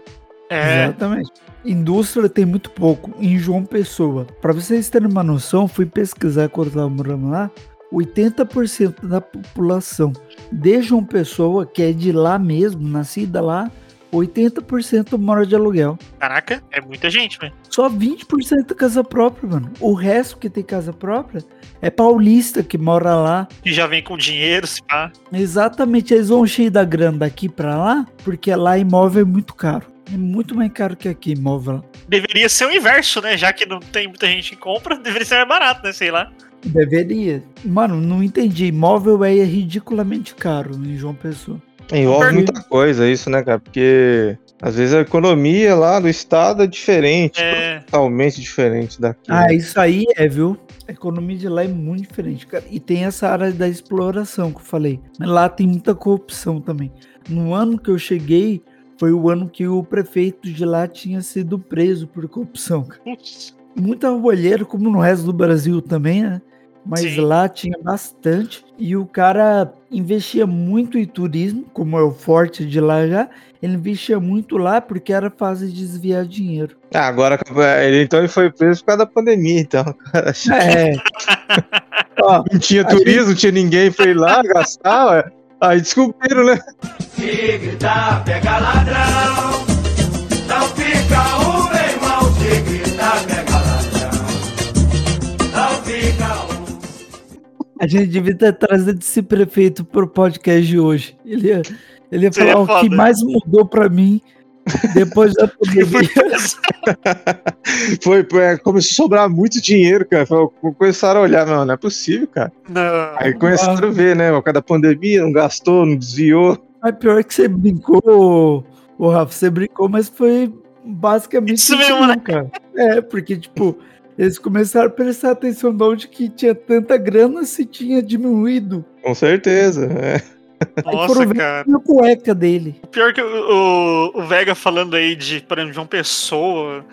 É. Exatamente. Indústria tem muito pouco em João Pessoa. Para vocês terem uma noção, fui pesquisar quando eu tava morando lá. 80% da população de João Pessoa, que é de lá mesmo, nascida lá, 80% mora de aluguel. Caraca, é muita gente, velho. Só 20% tem casa própria, mano. O resto que tem casa própria é paulista que mora lá. Que já vem com dinheiro, se pá. Exatamente, eles vão cheio da grana daqui pra lá, porque lá imóvel é muito caro. É muito mais caro que aqui, imóvel. Deveria ser o inverso, né? Já que não tem muita gente que compra, deveria ser mais barato, né? Sei lá. Deveria. Mano, não entendi. Imóvel é ridiculamente caro em João Pessoa. Envolve Pergunta. muita coisa isso, né, cara? Porque às vezes a economia lá do estado é diferente, É. totalmente diferente daqui. Ah, né? isso aí é, viu? A economia de lá é muito diferente, cara. E tem essa área da exploração que eu falei. Mas lá tem muita corrupção também. No ano que eu cheguei, foi o ano que o prefeito de lá tinha sido preso por corrupção. cara. Putz. Muita roubalheira, como no resto do Brasil também, né? Mas Sim. lá tinha bastante. E o cara investia muito em turismo, como é o forte de lá já. Ele investia muito lá porque era fácil de desviar dinheiro. Ah, agora ele então ele foi preso por causa da pandemia, então. cara. É. Ó, Não tinha turismo, não tinha ninguém ir lá gastar, ué. Aí descobriram, né? Se gritar, pega ladrão. A gente devia ter trazido esse prefeito pro podcast de hoje. Ele ia, ele ia falar o que mais mudou pra mim depois da Foi pandemia. preso. Foi, é, começou a sobrar muito dinheiro, cara. Foi- Começaram a olhar, não, não é possível, cara. Não. Aí começaram a ver, né? Por causa da pandemia, não gastou, não desviou. Mas pior que você brincou, ô Rafa, você brincou, mas foi basicamente Isso mesmo, né? cara. É, porque, tipo, eles começaram a prestar atenção de onde que tinha tanta grana se tinha diminuído. Com certeza. é. Nossa, cara. Na cueca dele. O Pior que o, o, Vega falando aí de, por exemplo, João Pessoa,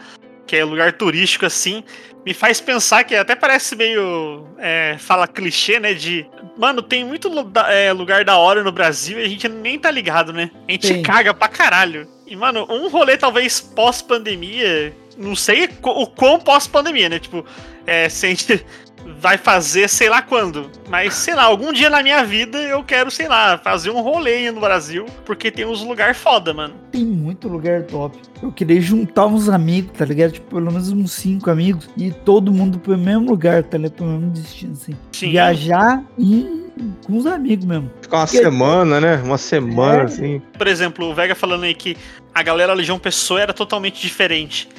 que é lugar turístico assim, me faz pensar que até parece meio. é, fala clichê, né? De. Mano, tem muito é, lugar da hora no Brasil e a gente nem tá ligado, né? A gente Tem. caga pra caralho. E, mano, um rolê talvez pós-pandemia. Não sei o quão pós-pandemia, né? Tipo, é, se a gente vai fazer sei lá quando. Mas, sei lá, algum dia na minha vida eu quero, sei lá, fazer um rolê no Brasil, porque tem uns lugar foda, mano. Tem muito lugar top. Eu queria juntar uns amigos, tá ligado? Tipo, pelo menos uns cinco amigos e todo mundo pro mesmo lugar, tá ligado? Pro mesmo destino, assim. Sim. Viajar e com os amigos mesmo. Ficar uma Que- semana, né? Uma semana, É. assim. Por exemplo, o Vega falando aí que a galera Legião Pessoa era totalmente diferente.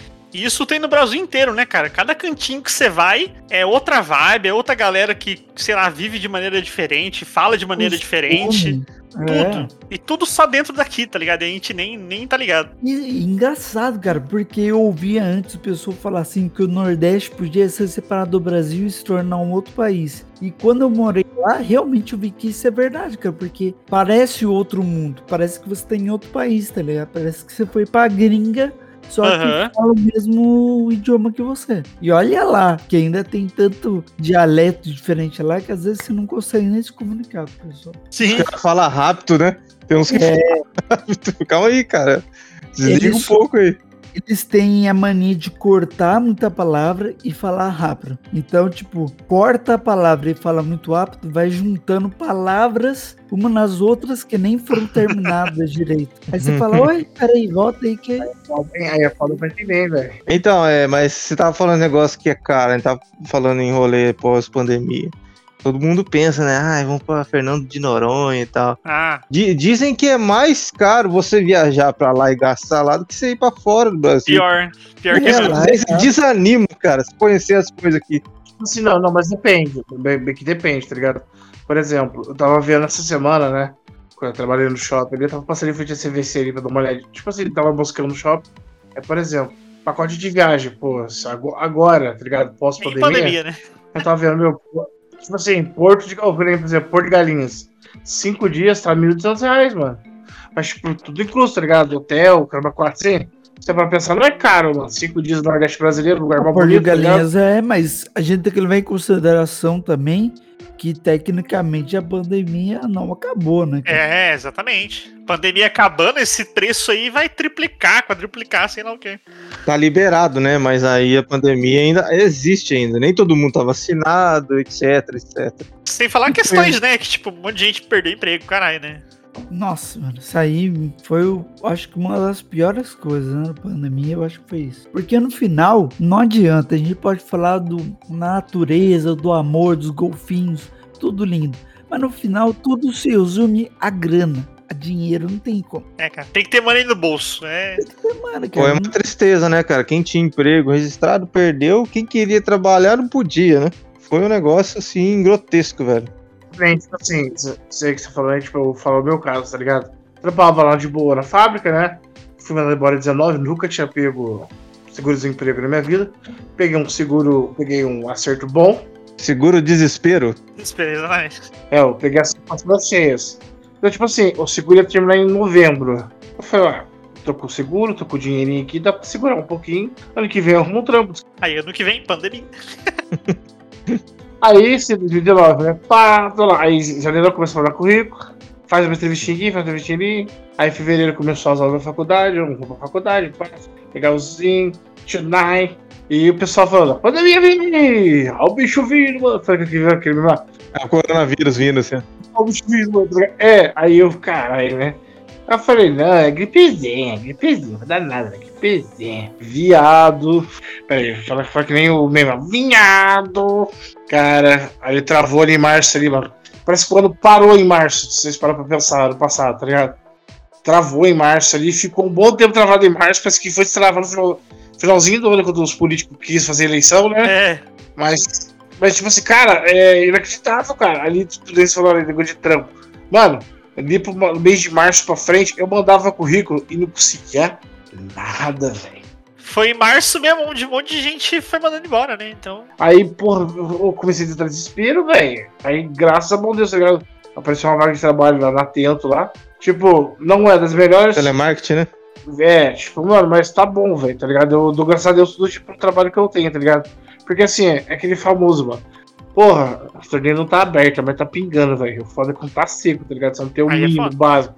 Isso tem no Brasil inteiro, né, cara? Cada cantinho que você vai é outra vibe, é outra galera que, sei lá, vive de maneira diferente, fala de maneira Os diferente. homens, é. Tudo. E tudo só dentro daqui, tá ligado? E a gente nem, nem tá ligado. E, e engraçado, cara, porque eu ouvia antes o pessoal falar assim que o Nordeste podia ser separado do Brasil e se tornar um outro país. E quando eu morei lá, realmente eu vi que isso é verdade, cara, porque parece outro mundo, parece que você tá em outro país, tá ligado? Parece que você foi pra gringa, só Aham. que fala o mesmo idioma que você. E olha lá, que ainda tem tanto dialeto diferente lá que às vezes você não consegue nem se comunicar com o pessoal. Sim. Fala rápido, né? Tem uns que É. falam rápido. Calma aí, cara. Desliga Eles- um pouco aí. Eles têm a mania de cortar muita palavra e falar rápido. Então, tipo, corta a palavra e fala muito rápido, vai juntando palavras uma nas outras que nem foram terminadas direito. Aí você fala, oi, peraí, volta aí que. Aí é foda pra entender, velho. Então, é, mas você tava falando negócio que é caro, a gente tava falando em rolê pós-pandemia. Todo mundo pensa, né? Ah, vamos pra Fernando de Noronha e tal. Ah, Di- dizem que é mais caro você viajar pra lá e gastar lá do que você ir pra fora do Brasil. pior. Pior que É, desanima, cara, se conhecer as coisas aqui. Tipo assim, não, não, mas depende. Bem, bem que depende, tá ligado? Por exemplo, eu tava vendo essa semana, né? Quando eu trabalhei no shopping, ali, eu tava passando em frente a CVC ali pra dar uma olhada. Tipo assim, tava buscando no shopping. É, por exemplo, pacote de viagem, pô, agora, tá ligado? Em Pós-pandemia. pandemia, né? Eu tava vendo, meu, tipo assim, Porto de por exemplo, Porto de Galinhas. Cinco dias, tá 1.200 reais, mano. Mas, tipo, tudo incluso, tá ligado? Hotel, caramba, quatro, assim. Você vai pensar, não é caro, mano. Cinco dias no Nordeste brasileiro, lugar mais Porto de bonito, tá? Galinhas é, mas a gente tem que levar em consideração também que tecnicamente a pandemia não acabou, né? cara? É, exatamente. Pandemia acabando, esse preço aí vai triplicar, quadruplicar, sei lá o quê. Tá liberado, né? Mas aí a pandemia ainda existe ainda. Nem todo mundo tá vacinado, etc, etc. Sem falar questões, né? Que, tipo, um monte de gente perdeu emprego, caralho, né? Nossa, mano, isso aí foi, o- acho que uma das piores coisas né, da pandemia, eu acho que foi isso. Porque no final, não adianta, a gente pode falar do, na natureza, do amor, dos golfinhos, tudo lindo. Mas no final, tudo se resume a grana, a dinheiro, não tem como. É, cara. Tem que ter money no bolso. É. Mano, Pô, é cara, uma tristeza, né, cara? Quem tinha emprego registrado perdeu, quem queria trabalhar não podia, né? Foi um negócio assim grotesco, velho. Tipo assim, sei que você falou, né? Tipo, eu falo o meu caso, tá ligado? Trabalhava lá de boa na fábrica, né? Fui mandado embora em 19, nunca tinha pego seguro-desemprego na minha vida. Peguei um seguro, peguei um acerto bom. Seguro desespero. Exatamente. É, eu peguei as parcelas cheias. Então, tipo assim, o seguro ia terminar em novembro. Eu falei, ah, tô com seguro, tô com o dinheirinho aqui, dá pra segurar um pouquinho. Ano que vem eu arrumo um trampo. Aí ano que vem, pandemia. Aí, esse 2019, né? Pá, tô lá. Aí, em janeiro eu começo a mandar currículo, faz uma entrevistinha aqui, faz uma entrevistinha ali. Aí, em fevereiro começou as aulas da faculdade, eu vou pra faculdade, pá, legalzinho, tonight. E o pessoal falando, pandemia vindo, ó o bicho vindo, mano. Sabe aquele, aquele meme lá? É o coronavírus vindo, assim. Ó o bicho vindo, mano. É, aí eu, caralho, né? Aí eu falei, não, é gripezinha, gripezinha, não dar nada, é gripezinha. Viado. Peraí, fala fala que nem o ó, vinhado. Cara, aí ele travou ali em março ali, mano. Parece que quando parou em março, se vocês param pra pensar, ano passado, tá ligado? Travou em março ali, ficou um bom tempo travado em março, parece que foi destravar no final, finalzinho do ano quando os políticos quis fazer eleição, né? É. Mas, mas tipo assim, cara, é inacreditável, cara. Ali, tudo isso falando, negócio de trampo. Mano, ali pro mês de março pra frente, eu mandava currículo e não conseguia nada, velho. Foi em março mesmo, onde um monte de gente foi mandando embora, né? Então. Aí, porra, eu comecei a entrar em desespero, velho. Aí, graças a bom Deus, tá ligado? Apareceu uma vaga de trabalho lá na Tento lá. Tipo, não é das melhores. Telemarketing, né? É, tipo, mano, mas tá bom, velho, tá ligado? Eu dou graças a Deus tudo tipo do trabalho que eu tenho, tá ligado? Porque assim, é, é aquele famoso, mano. Porra, a torneira não tá aberta, mas tá pingando, velho. O foda é quando tá seco, tá ligado? Você não tem o Aí é mínimo foda. básico.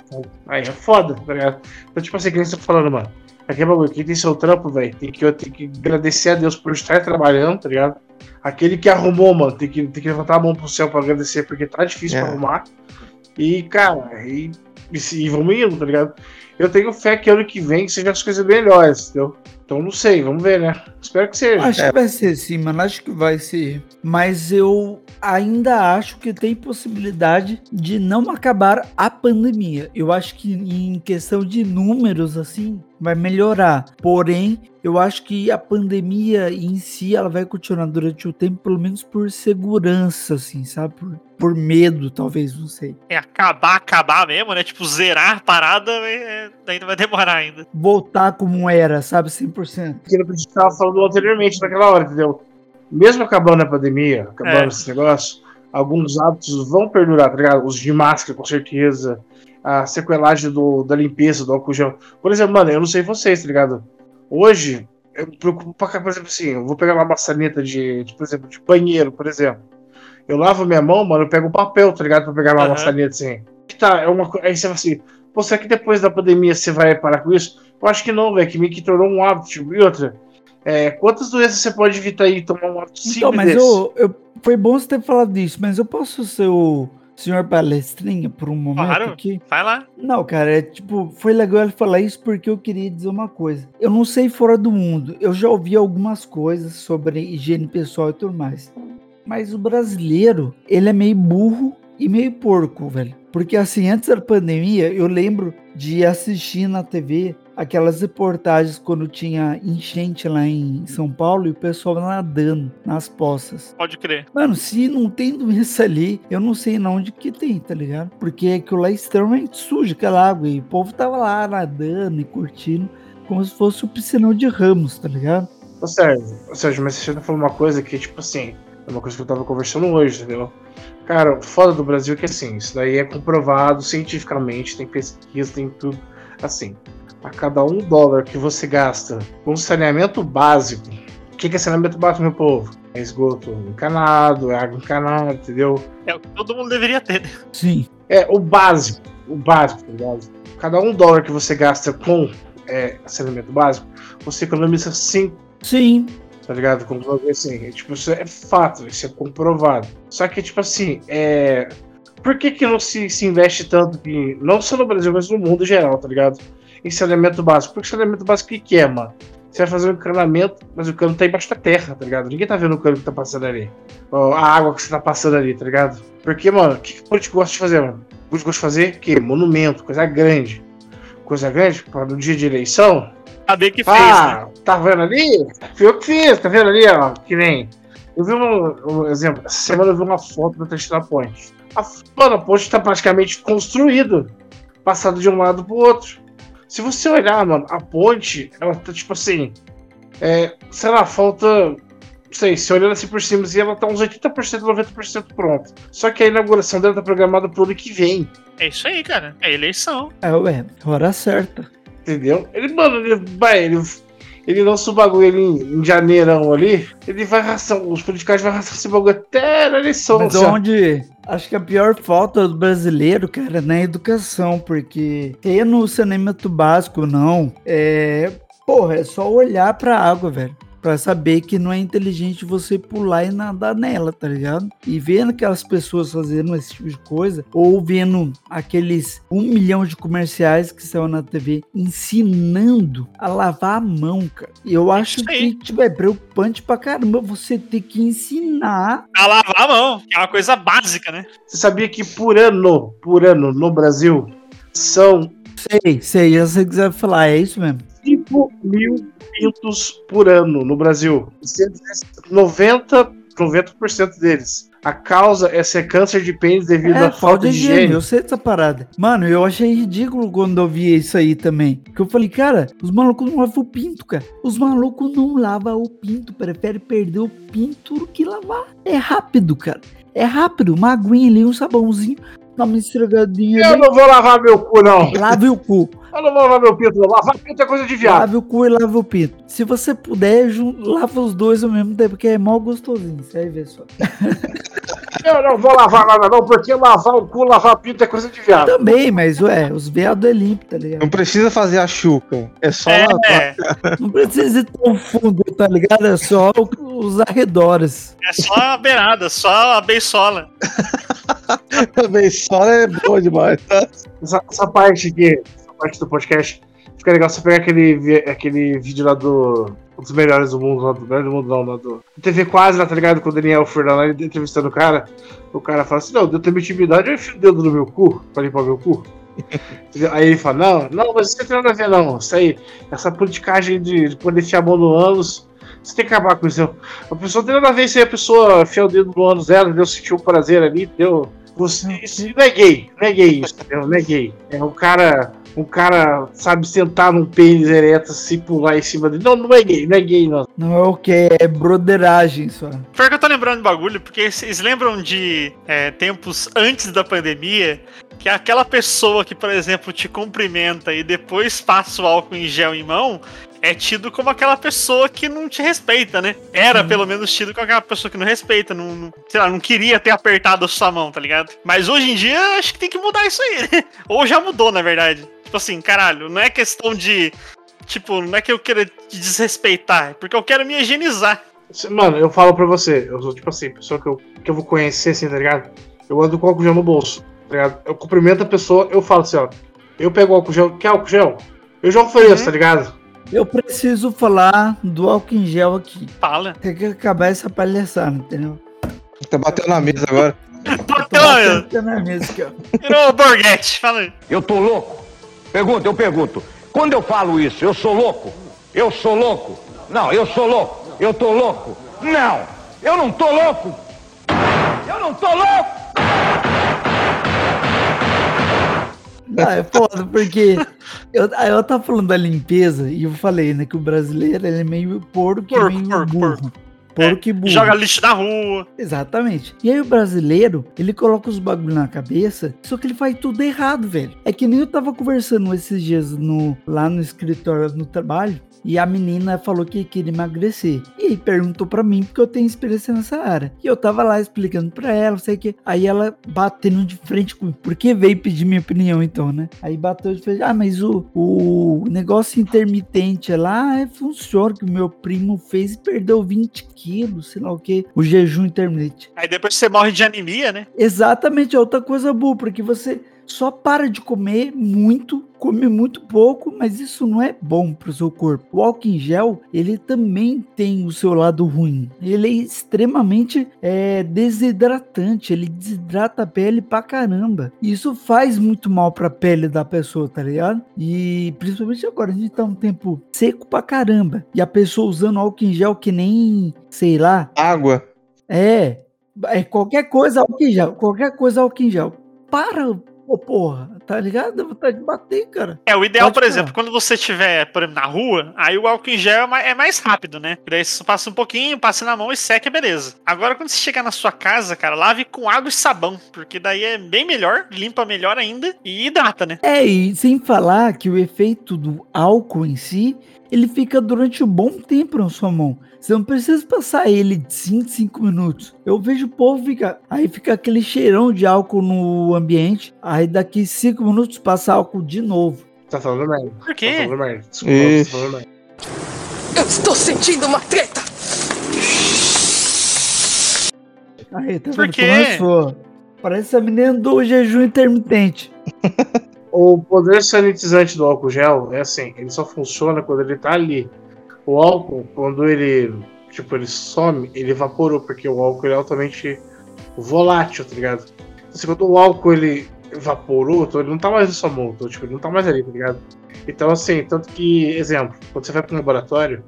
Aí é foda, tá ligado? Então, tipo assim, que nem você tá falando, mano. Aqui é bagulho, quem tem seu trampo, velho, tem que, tem que agradecer a Deus por estar trabalhando, tá ligado? Aquele que arrumou, mano, tem que, tem que levantar a mão pro céu pra agradecer, porque tá difícil É. pra arrumar. E, cara, e, e, se- e vamos indo, tá ligado? Eu tenho fé que ano que vem sejam as coisas melhores, entendeu? Então não sei, vamos ver, né? Espero que seja. Acho que vai ser sim, mano. Acho que vai ser. Mas eu ainda acho que tem possibilidade de não acabar a pandemia. Eu acho que em questão de números, assim, vai melhorar. Porém, eu acho que a pandemia em si, ela vai continuar durante o tempo, pelo menos por segurança, assim, sabe? Por, por medo, talvez, não sei. É acabar, acabar mesmo, né? Tipo, zerar a parada, é, ainda vai demorar ainda. Voltar como era, sabe? 100%. Aquilo que a gente tava falando anteriormente naquela hora, entendeu? Mesmo acabando a pandemia, acabando É. esse negócio, alguns hábitos vão perdurar, tá ligado? Os de máscara, com certeza. A sequelagem do, da limpeza, do álcool gel. Por exemplo, mano, eu não sei vocês, tá ligado? Hoje, eu me preocupo pra, por exemplo, assim, eu vou pegar uma maçaneta de, de, por exemplo, de banheiro, por exemplo. Eu lavo minha mão, mano, eu pego o papel, tá ligado? Pra pegar uma Aham. maçaneta assim. Tá, é uma Aí você fala assim, pô, será que depois da pandemia você vai parar com isso? Eu acho que não, velho, que meio que tornou um hábito. Tipo, e outra, é, quantas doenças você pode evitar aí tomar um hábito simples Então, mas desse? eu, eu, foi bom você ter falado disso, mas eu posso ser o senhor palestrinha por um momento Claro. aqui? Vai lá. Não, cara, é tipo, foi legal ele falar isso porque eu queria dizer uma coisa. Eu não sei fora do mundo, eu já ouvi algumas coisas sobre higiene pessoal e tudo mais. Mas o brasileiro, ele é meio burro e meio porco, velho. Porque assim, antes da pandemia, eu lembro de assistir na TV aquelas reportagens quando tinha enchente lá em São Paulo e o pessoal nadando nas poças. Pode crer. Mano, se não tem doença ali, eu não sei na onde que tem, tá ligado? Porque aquilo lá é extremamente sujo, aquela água. E o povo tava lá nadando e curtindo, como se fosse o piscinão de ramos, tá ligado? Ô, Sérgio, ô, Sérgio, mas você tá falando uma coisa que, tipo assim, é uma coisa que eu tava conversando hoje, entendeu? Cara, o foda do Brasil é que, assim, isso daí é comprovado cientificamente, tem pesquisa, tem tudo. Assim, a cada um dólar que você gasta com saneamento básico, o que que é saneamento básico, meu povo? É esgoto encanado, é água encanada, entendeu? É o que todo mundo deveria ter. né? Sim. É o básico, o básico, tá ligado? Cada um dólar que você gasta com é, saneamento básico, você economiza 5 Sim. tá ligado? Como assim, é, tipo, isso é fato, isso é comprovado. Só que, tipo assim, é. Por que, que não se, se investe tanto em. Não só no Brasil, mas no mundo geral, tá ligado? Em saneamento básico. Porque saneamento básico o que, que é, mano? Você vai fazer um encanamento, mas o cano tá embaixo da terra, tá ligado? Ninguém tá vendo o cano que tá passando ali. Ó, A água que você tá passando ali, tá ligado? Porque, mano, o que, que o político gosta de fazer, mano? O político gosta de fazer o quê? Monumento, coisa grande. Coisa grande, para no dia de eleição, Saber que fez, né? ah, tá vendo ali? Fui eu que fiz, tá vendo ali, ó? Que nem. Eu vi um, um exemplo, essa semana eu vi uma foto da Ponte. A, mano, a ponte tá praticamente construída, passado de um lado pro outro. Se você olhar, mano, a ponte, ela tá tipo assim. É, sei lá, falta. Não sei, se olhando assim por cima, assim, ela tá uns 80%, 90% pronta. Só que a inauguração dela tá programada pro ano que vem. É isso aí, cara. É eleição. É, ué, hora certa. Entendeu? Ele, mano, ele vai, ele, ele lança o bagulho ali em, janeirão ali, ele vai ração, os politicais vão ração esse bagulho até na eleição. Mas onde. Acho que a pior falta do brasileiro, cara, é na educação, porque ter no saneamento básico, não. É. Porra, é só olhar pra água, velho. Pra saber que não é inteligente você pular e nadar nela, tá ligado? E vendo aquelas pessoas fazendo esse tipo de coisa, ou vendo aqueles um milhão de comerciais que saiu na TV ensinando a lavar a mão, cara. E eu acho que, tipo, é preocupante pra caramba você ter que ensinar A lavar a mão, que é uma coisa básica, né? Você sabia que por ano, por ano, no Brasil, são Sei, sei, já sei que você vai falar, é isso mesmo. 5 mil pintos por ano no Brasil. 90%, 90% deles. A causa é ser câncer de pênis devido É, à falta de higiene. eu sei dessa parada. Mano, eu achei ridículo quando eu vi isso aí também. Porque eu falei, cara, os malucos não lavam o pinto, cara. Os malucos não lavam o pinto, prefere perder o pinto do que lavar. É rápido, cara. É rápido, uma aguinha ali, um sabãozinho, dá uma esfregadinha Eu ali, não vou lavar meu cu, não. lave o cu. Eu não vou lavar meu pinto, não. Lavar pinto é coisa de viado. Lave o cu e lave o pinto. Se você puder, lava os dois ao mesmo tempo, porque é mó gostosinho. Você vai ver só. Eu não vou lavar nada, não, porque lavar o cu, lavar pinto é coisa de viado. Também, mas ué, os veados é limpo, tá ligado? Não precisa fazer a chuca. É só É, lavar. Não precisa ir tão fundo, tá ligado? É só o- os arredores. é só a beirada, só a beisola. Também só é boa demais, tá? Essa, essa parte aqui, essa parte do podcast, fica legal você pegar aquele, aquele vídeo lá do. Um dos melhores do mundo, lá do melhor do mundo não, lá do. TV quase lá, tá ligado? Com o Daniel Furlan lá, ele entrevistando o cara. O cara fala assim, não, deu tempo de intimidade, eu enfio o dedo no meu cu, pra limpar meu cu. Aí ele fala, não, não, mas isso não tem nada a ver não. Isso aí, essa politicagem de, de poder enfiar a mão no ânus. Você tem que acabar com isso. A pessoa tem nada a ver se a pessoa enfiar o dedo no ânus dela, deu sentir um prazer ali, deu. Você, isso não é gay, não é gay isso, entendeu? Não é gay. É um cara. Um cara, sabe, sentar num pênis ereto, se pular em cima dele. Não, não é gay, não é gay, não. Não é o que? É broderagem só. Pior que eu tô lembrando de bagulho, porque vocês lembram de é, tempos antes da pandemia, que é aquela pessoa que, por exemplo, te cumprimenta e depois passa o álcool em gel em mão, é tido como aquela pessoa que não te respeita, né? Era, pelo menos, tido como aquela pessoa que não respeita, não, não- sei lá, não queria ter apertado a sua mão, tá ligado? Mas hoje em dia, acho que tem que mudar isso aí, né? Ou já mudou, na verdade. Tipo assim, caralho, não é questão de... Tipo, não é que eu queira te desrespeitar, é porque eu quero me higienizar. Mano, eu falo pra você, eu sou tipo assim, pessoa que eu, que eu vou conhecer, assim, tá ligado? Eu ando com álcool gel no bolso, tá ligado? Eu cumprimento a pessoa, eu falo assim, ó. Eu pego o álcool gel, quer álcool gel? Eu já ofereço, Uhum. tá ligado? Eu preciso falar do álcool em gel aqui. Fala. Tem que acabar essa palhaçada, entendeu? Tá batendo na mesa agora. Bateu, meu. Tá na mesa aqui, ó. Virou Borghetti, fala aí. Eu tô louco? Pergunta, eu pergunto. Quando eu falo isso, eu sou louco? Eu sou louco? Não, eu sou louco. Eu tô louco? Não, eu não tô louco. Eu não tô louco. Não, é foda, porque eu, aí eu tava falando da limpeza e eu falei, né, que o brasileiro ele é meio porco, Porco, meio porco, burro. Porco e burro. Joga lixo na rua. Exatamente. E aí o brasileiro, ele coloca os bagulho na cabeça, só que ele faz tudo errado, velho. É que nem eu tava conversando esses dias no, lá no escritório, no trabalho, e a menina falou que queria emagrecer. E aí perguntou pra mim, porque eu tenho experiência nessa área. E eu tava lá explicando pra ela, não sei o que. Aí ela batendo de frente comigo, porque veio pedir minha opinião então, né? Aí bateu de frente, ah, mas o, o negócio intermitente lá é, funciona, que o meu primo fez e perdeu 20 quilos, sei lá o que. O jejum intermitente. Aí depois você morre de anemia, né? Exatamente, é outra coisa boa, porque você só para de comer muito, come muito pouco, mas isso não é bom pro seu corpo. O álcool em gel, ele também tem o seu lado ruim. Ele é extremamente é, desidratante, ele desidrata a pele pra caramba. Isso faz muito mal pra pele da pessoa, tá ligado? E principalmente agora, a gente tá um tempo seco pra caramba. E a pessoa usando álcool em gel que nem, sei lá, Água. é, é qualquer coisa álcool em gel, qualquer coisa álcool em gel. Para Ô, porra, tá ligado? Dá vontade de bater, cara. É, o ideal, Pode por exemplo, quando você estiver, por exemplo, na rua, aí o álcool em gel é mais, é mais rápido, né? Daí você passa um pouquinho, passa na mão e seca, beleza. Agora, quando você chegar na sua casa, cara, lave com água e sabão, porque daí é bem melhor, limpa melhor ainda e hidrata, né? É, e sem falar que o efeito do álcool em si, ele fica durante um bom tempo na sua mão. Você não precisa passar ele de 5, 5 minutos. Eu vejo o povo ficar. Aí fica aquele cheirão de álcool no ambiente. Aí daqui 5 minutos passa álcool de novo. Tá falando merda. Por Tá quê? falando merda. Desculpa, tá falando merda. Eu estou sentindo uma treta! Aí, tá Por vendo? quê? Começou. Parece a menina do jejum intermitente. O poder sanitizante do álcool gel é assim, ele só funciona quando ele tá ali. O álcool, quando ele, tipo, ele some, ele evaporou, porque o álcool é altamente volátil, tá ligado? Então, assim, quando o álcool ele evaporou, então ele não tá mais na sua mão, então, tipo, ele não tá mais ali, tá ligado? Então, assim, tanto que, exemplo, quando você vai pro laboratório,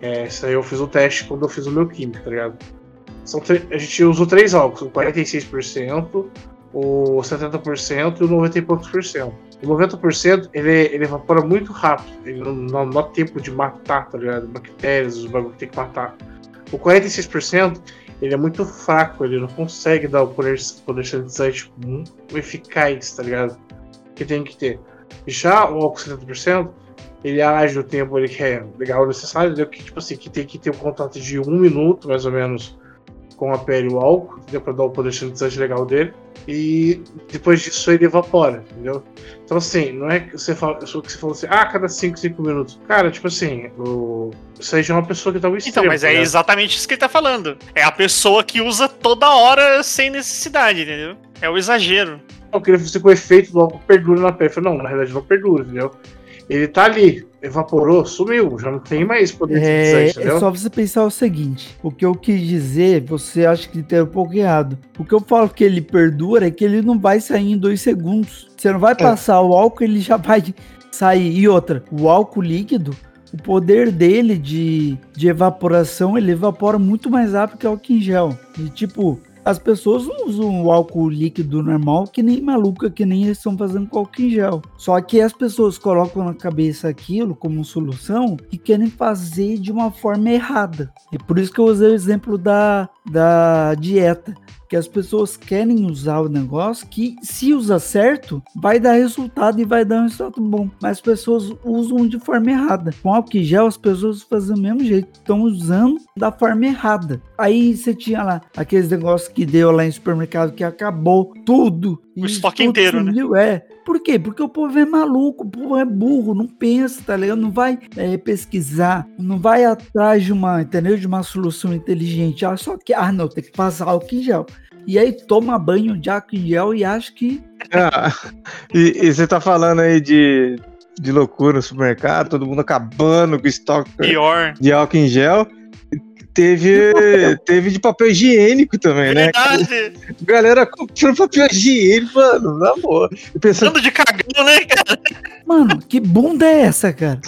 é, isso aí eu fiz o teste quando eu fiz o meu químico, tá ligado? São a gente usou três álcools, o 46%, o 70% e o 90 e poucos por cento. O 90% ele, ele evapora muito rápido, ele não, não, dá tempo de matar, tá ligado? Bactérias, os bagulho que tem que matar. O 46% ele é muito fraco, ele não consegue dar o poder, poder sanitizante eficaz, tá ligado? Que tem que ter. Já o álcool 70%, ele age o tempo ele que é legal necessário, entendeu? que tipo assim, que tem que ter um contato de um minuto, mais ou menos, com a pele o álcool, entendeu? Pra dar o poder sanitizante legal dele. E depois disso ele evapora, entendeu? Então assim, não é que você fala, que você falou assim, ah, cada 5, 5 minutos. Cara, tipo assim, o... isso aí já é uma pessoa que tá extremo. Então, mas é ligado? exatamente isso que ele tá falando. É a pessoa que usa toda hora sem necessidade, entendeu? É o exagero. Eu queria fazer com o efeito do álcool perdura na pele. Eu falei, não, na realidade não perdura, entendeu? Ele tá ali, evaporou, sumiu, já não tem mais poder É, sanitizante, entendeu? é só você pensar o seguinte: o que eu quis dizer, você acha que tem um pouco errado. O que eu falo que ele perdura é que ele não vai sair em dois segundos. Você não vai passar o álcool, ele já vai sair. E outra, o álcool líquido, o poder dele de, de evaporação, ele evapora muito mais rápido que o álcool em gel. E tipo. As pessoas usam o álcool líquido normal que nem maluca, que nem eles estão fazendo com álcool em gel. Só que as pessoas colocam na cabeça aquilo como solução e querem fazer de uma forma errada. E por isso que eu usei o exemplo da, da dieta. Que as pessoas querem usar o negócio que, se usa certo, vai dar resultado e vai dar um resultado bom. Mas as pessoas usam de forma errada. Com álcool gel, as pessoas fazem do mesmo jeito. Estão usando da forma errada. Aí você tinha lá aqueles negócios que deu lá em supermercado que acabou tudo. O estoque inteiro, né? sumiu, É. Por quê? Porque o povo é maluco, o povo é burro, não pensa, tá ligado? Não vai é, pesquisar, não vai atrás de uma, entendeu? De uma solução inteligente. Ah, só que, ah, não, tem que passar álcool em gel. E aí toma banho de álcool em gel e acha que. Ah, e, e você tá falando aí de, de loucura no supermercado, todo mundo acabando com o estoque Pior. de álcool em gel. Teve, teve de papel higiênico também, né? Verdade. Galera comprando papel higiênico, mano, na boa. Pensando, Dando de cagão, né, cara? Mano, que bunda é essa, cara?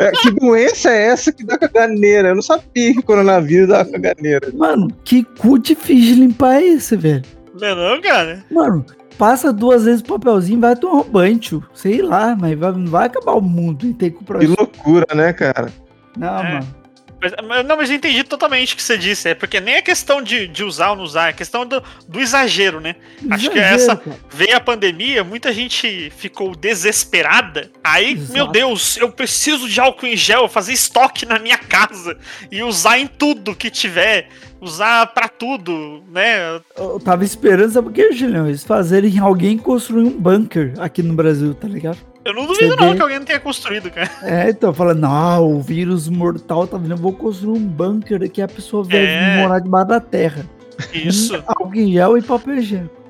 é, que doença é essa que dá caganeira? Eu não sabia que o coronavírus dava caganeira. Mano, que cu difícil de limpar é esse, velho? Não é não, cara? Mano, passa duas vezes o papelzinho, vai tomar um banho, tio. Sei lá, mas vai, vai acabar o mundo e tem que comprar Que loucura, né, cara? Não, É. mano. Mas, não, mas eu entendi totalmente o que você disse. É porque nem é questão de, de usar ou não usar, é questão do, do exagero, né? Acho que Exagero, essa- cara. Veio a pandemia, muita gente ficou desesperada. Aí, Exato. meu Deus, eu preciso de álcool em gel, fazer estoque na minha casa e usar em tudo que tiver, usar pra tudo, né? Eu tava esperando, sabe por quê, Julião? Eles fazerem alguém construir um bunker aqui no Brasil, tá ligado? Eu não duvido não que alguém não tenha construído, cara. É, então, falando, não, o vírus mortal tá vindo, eu vou construir um bunker aqui, a pessoa vai É. morar debaixo da terra. Isso. Em gel e papel higiênico.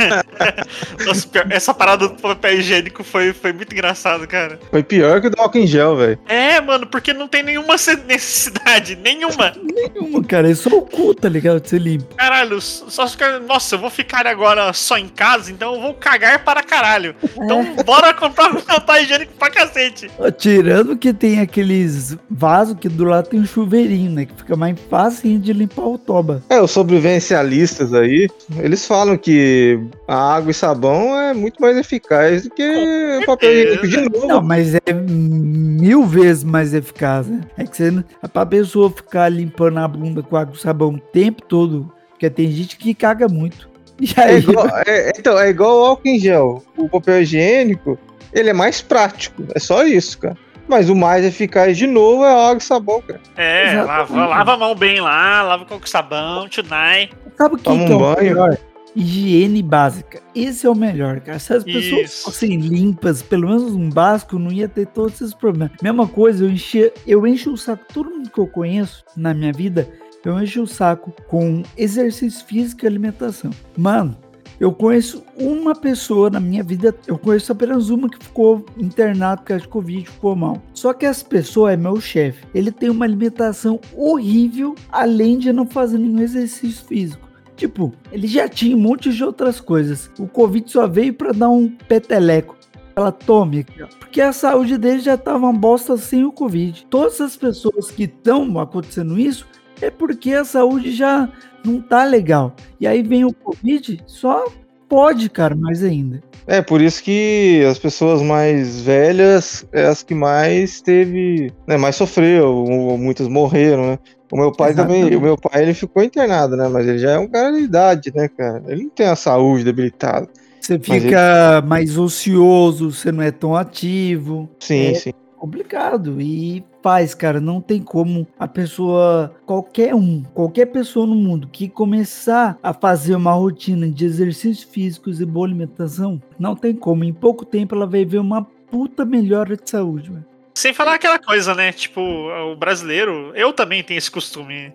Nossa, pior- essa parada do papel higiênico foi, foi muito engraçado, cara. Foi pior que o do álcool em gel, velho. É, mano, porque não tem nenhuma necessidade, nenhuma. Nenhuma, cara, é só o cu, tá ligado? Você limpa. Caralho, só ficar. Nossa, eu vou ficar agora só em casa, então eu vou cagar para caralho. Então bora comprar um papel higiênico pra cacete. Tirando que tem aqueles vasos que do lado tem um chuveirinho, né? Que fica mais fácil de limpar o toba. É, os sobrevivencialistas aí, eles falam que A água e sabão é muito mais eficaz do que o papel higiênico de novo. Não, mas é mil vezes mais eficaz, né? É que você não, é pra pessoa ficar limpando a bunda com água e sabão o tempo todo, porque tem gente que caga muito. E É igual, é- então, é igual o álcool em gel. O papel higiênico, ele é mais prático. É só isso, cara. Mas o mais eficaz, de novo, é a água e sabão, cara. É, lava, lava a mão bem lá, lava com sabão, tunai. sabe o que, Toma que é um o banho. melhor? Higiene básica. Esse é o melhor, cara. Se as pessoas Isso. fossem limpas, pelo menos um básico, não ia ter todos esses problemas. Mesma coisa, eu, enchia, eu encho o saco, todo mundo que eu conheço na minha vida, eu encho o saco com exercício físico e alimentação. Mano, eu conheço uma pessoa na minha vida, eu conheço apenas uma que ficou internada por causa de Covid, ficou mal. Só que essa pessoa é meu chefe. Ele tem uma alimentação horrível, além de não fazer nenhum exercício físico. Tipo, ele já tinha um monte de outras coisas. O Covid só veio pra dar um peteleco. Ela tome. Porque a saúde dele já tava uma bosta sem o Covid. Todas as pessoas que estão acontecendo isso é porque a saúde já não tá legal. E aí vem o Covid, só pode, cara, mais ainda. É, por isso que as pessoas mais velhas é as que mais teve, né, mais sofreu, muitas morreram, né? O meu pai também, Exatamente. o meu pai ele ficou internado, né? Mas ele já é um cara de idade, né, cara? Ele não tem a saúde debilitada. Você fica mais ocioso, você não é tão ativo. Sim, É. sim. complicado e faz, cara, não tem como a pessoa, qualquer um, qualquer pessoa no mundo que começar a fazer uma rotina de exercícios físicos e boa alimentação, não tem como, em pouco tempo ela vai ver uma puta melhora de saúde, velho. Sem falar aquela coisa, né? Tipo, o brasileiro, eu também tenho esse costume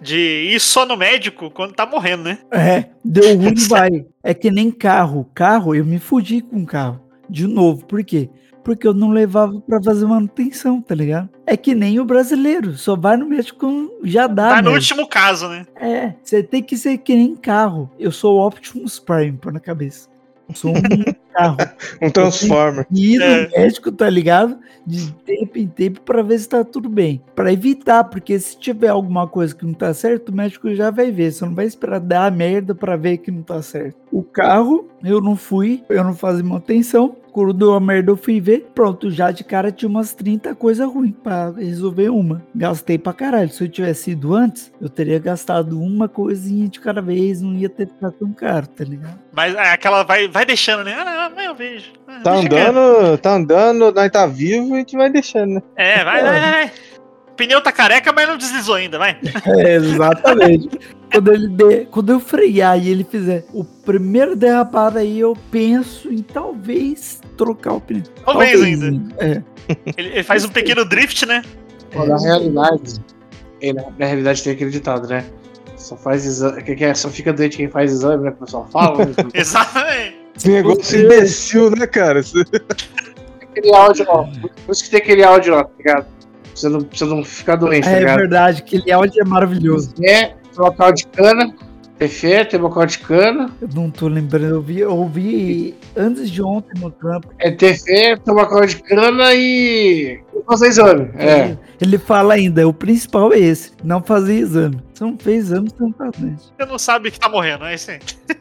de ir só no médico quando tá morrendo, né? É, deu ruim, vai. É que nem carro. Carro, eu me fudi com carro. De novo, por quê? Porque eu não levava pra fazer manutenção, tá ligado? É que nem o brasileiro, só vai no médico quando já dá, Tá no merda. último caso, né? É, você tem que ser que nem carro. Eu sou o Optimus Prime, pôr na cabeça. Eu sou um carro. Um Transformer. E ir no É. médico, tá ligado? De tempo em tempo pra ver se tá tudo bem. Pra evitar, porque se tiver alguma coisa que não tá certo, o médico já vai ver. Você não vai esperar dar a merda pra ver que não tá certo. O carro, eu não fui, eu não fazia manutenção. Quando deu a merda, eu fui ver. Pronto, já de cara tinha umas 30 coisas ruins pra resolver uma. Gastei pra caralho. Se eu tivesse ido antes, eu teria gastado uma coisinha de cada vez, não ia ter ficado tão caro, tá ligado? Mas é, aquela vai, vai deixando, né? Ah, não, eu vejo. Ah, Tá quieto. andando, tá andando, nós tá vivo e a gente vai deixando, né? É, vai, vai, vai, vai. Pneu tá careca, mas não deslizou ainda, vai. É, exatamente. Quando, ele de- quando eu frear e ele fizer o primeiro derrapado aí, eu penso em talvez trocar o pneu. Talvez ainda. É. Ele, ele faz um pequeno drift, né? Pô, na realidade, é, na, realidade tem aquele ditado, né? Só faz exame. Que, que é, só fica doente quem faz exame, né? O pessoal fala. né? Exatamente. Esse negócio imbecil, né, cara? Aquele áudio, ó. Por isso que tem aquele áudio, ó, tá ligado? Pra você não, pra você não ficar doente, tá É ligado? verdade, aquele áudio é maravilhoso. É, local de cana, fé, tem local de cana, Eu não tô lembrando, eu ouvi, eu ouvi antes de ontem no campo. é ter fé, tem local de cana e. fazer exame. É. Ele fala ainda, o principal é esse, não fazer exame. Se não fez exame, você não tá doente. Você não sabe que tá morrendo, é isso aí.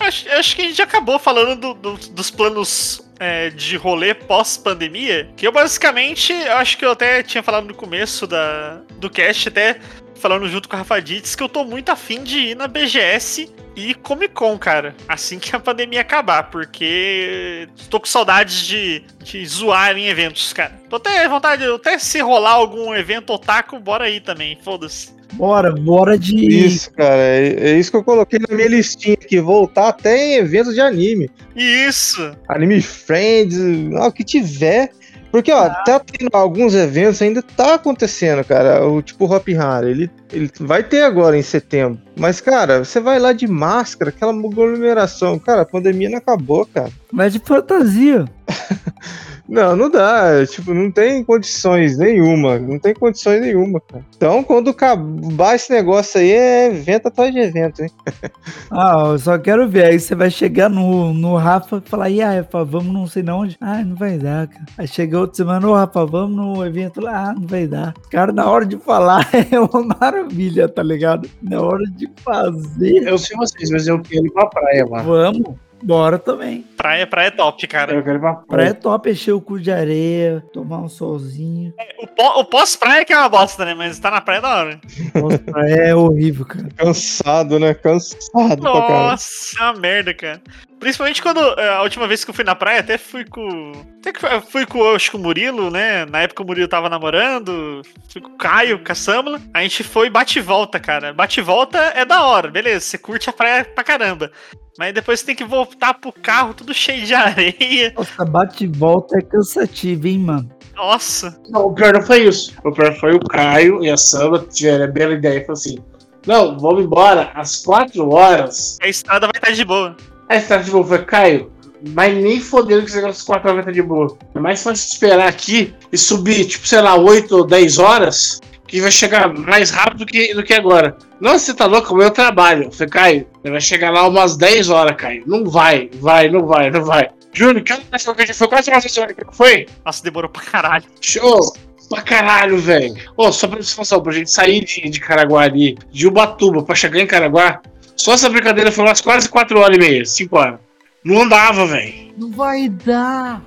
acho, acho que a gente acabou falando do- do- dos planos é, de rolê pós-pandemia. Que eu basicamente, eu acho que eu até tinha falado no começo da, do cast, até falando junto com a Rafa Dietz, que eu tô muito afim de ir na BGS e Comic Con, cara. Assim que a pandemia acabar, porque tô com saudades de, de zoar em eventos, cara. Tô até vontade, até se rolar algum evento otaku, bora aí também, foda-se. Bora, bora de. Isso, cara, é, é isso que eu coloquei na minha listinha aqui. Voltar até em eventos de anime. Isso! Anime Friends, o que tiver. Porque, ó, tá tendo alguns eventos, ainda tá acontecendo, cara. O tipo Hop Hari, ele, ele vai ter agora em setembro. Mas, cara, você vai lá de máscara, aquela aglomeração. Cara, a pandemia não acabou, cara. Mas de fantasia. Não, não dá. Tipo, não tem condições nenhuma. Não tem condições nenhuma, cara. Então, quando acabar esse negócio aí, é evento atrás de evento, hein? Ah, eu só quero ver. Aí você vai chegar no, no Rafa e falar, e aí, Rafa, vamos não sei não onde? Ah, não vai dar, cara. Aí chega outra semana, ô Rafa, vamos no evento lá, ah, não vai dar. Cara, na hora de falar é uma maravilha, tá ligado? Na hora de fazer, Eu sei vocês, mas eu quero ir pra praia, mano. vamos. Bora também. Praia, praia é top, cara. Eu quero ir pra Praia praia. é top, encher o cu de areia, tomar um solzinho. O, pó- o pós-praia que é uma bosta, né? Mas tá na praia da hora. Nossa, praia é horrível, cara. Cansado, né? Cansado. Nossa, uma merda, cara. Principalmente quando é, a última vez que eu fui na praia, até fui com. Até que fui- com, acho que o Murilo, né? Na época o Murilo tava namorando. Fui com o Caio, com a Samla. A gente foi bate e volta, cara. Bate e volta é da hora, beleza. Você curte a praia pra caramba. Mas depois você tem que voltar pro carro tudo cheio de areia. Nossa, bate e volta é cansativo, hein, mano? Nossa. Não, o pior não foi isso. O pior foi o Caio e a Samba tiveram a bela ideia. Falou assim: Não, vamos embora às 4 horas. A estrada vai estar de boa. Você tá de boa. Falei, Caio, mas nem fodendo que você às 4 horas vai estar de boa. É mais fácil esperar aqui e subir, tipo, sei lá, 8 ou 10 horas, que vai chegar mais rápido que, do que agora. Não, você tá louco, é o meu trabalho. Eu falei, Caio, você vai chegar lá umas 10 horas, Caio. Não vai, vai, não vai, não vai. Júnior, que achou que a gente foi quase uma hora que não foi? Nossa, demorou pra caralho. Show! Pra caralho, velho. Ô, só pra informação, pra gente sair de, de Caraguari, de Ubatuba, pra chegar em Caraguá, só essa brincadeira foi umas quase 4 horas e meia, 5 horas. Não andava, velho. Não vai dar.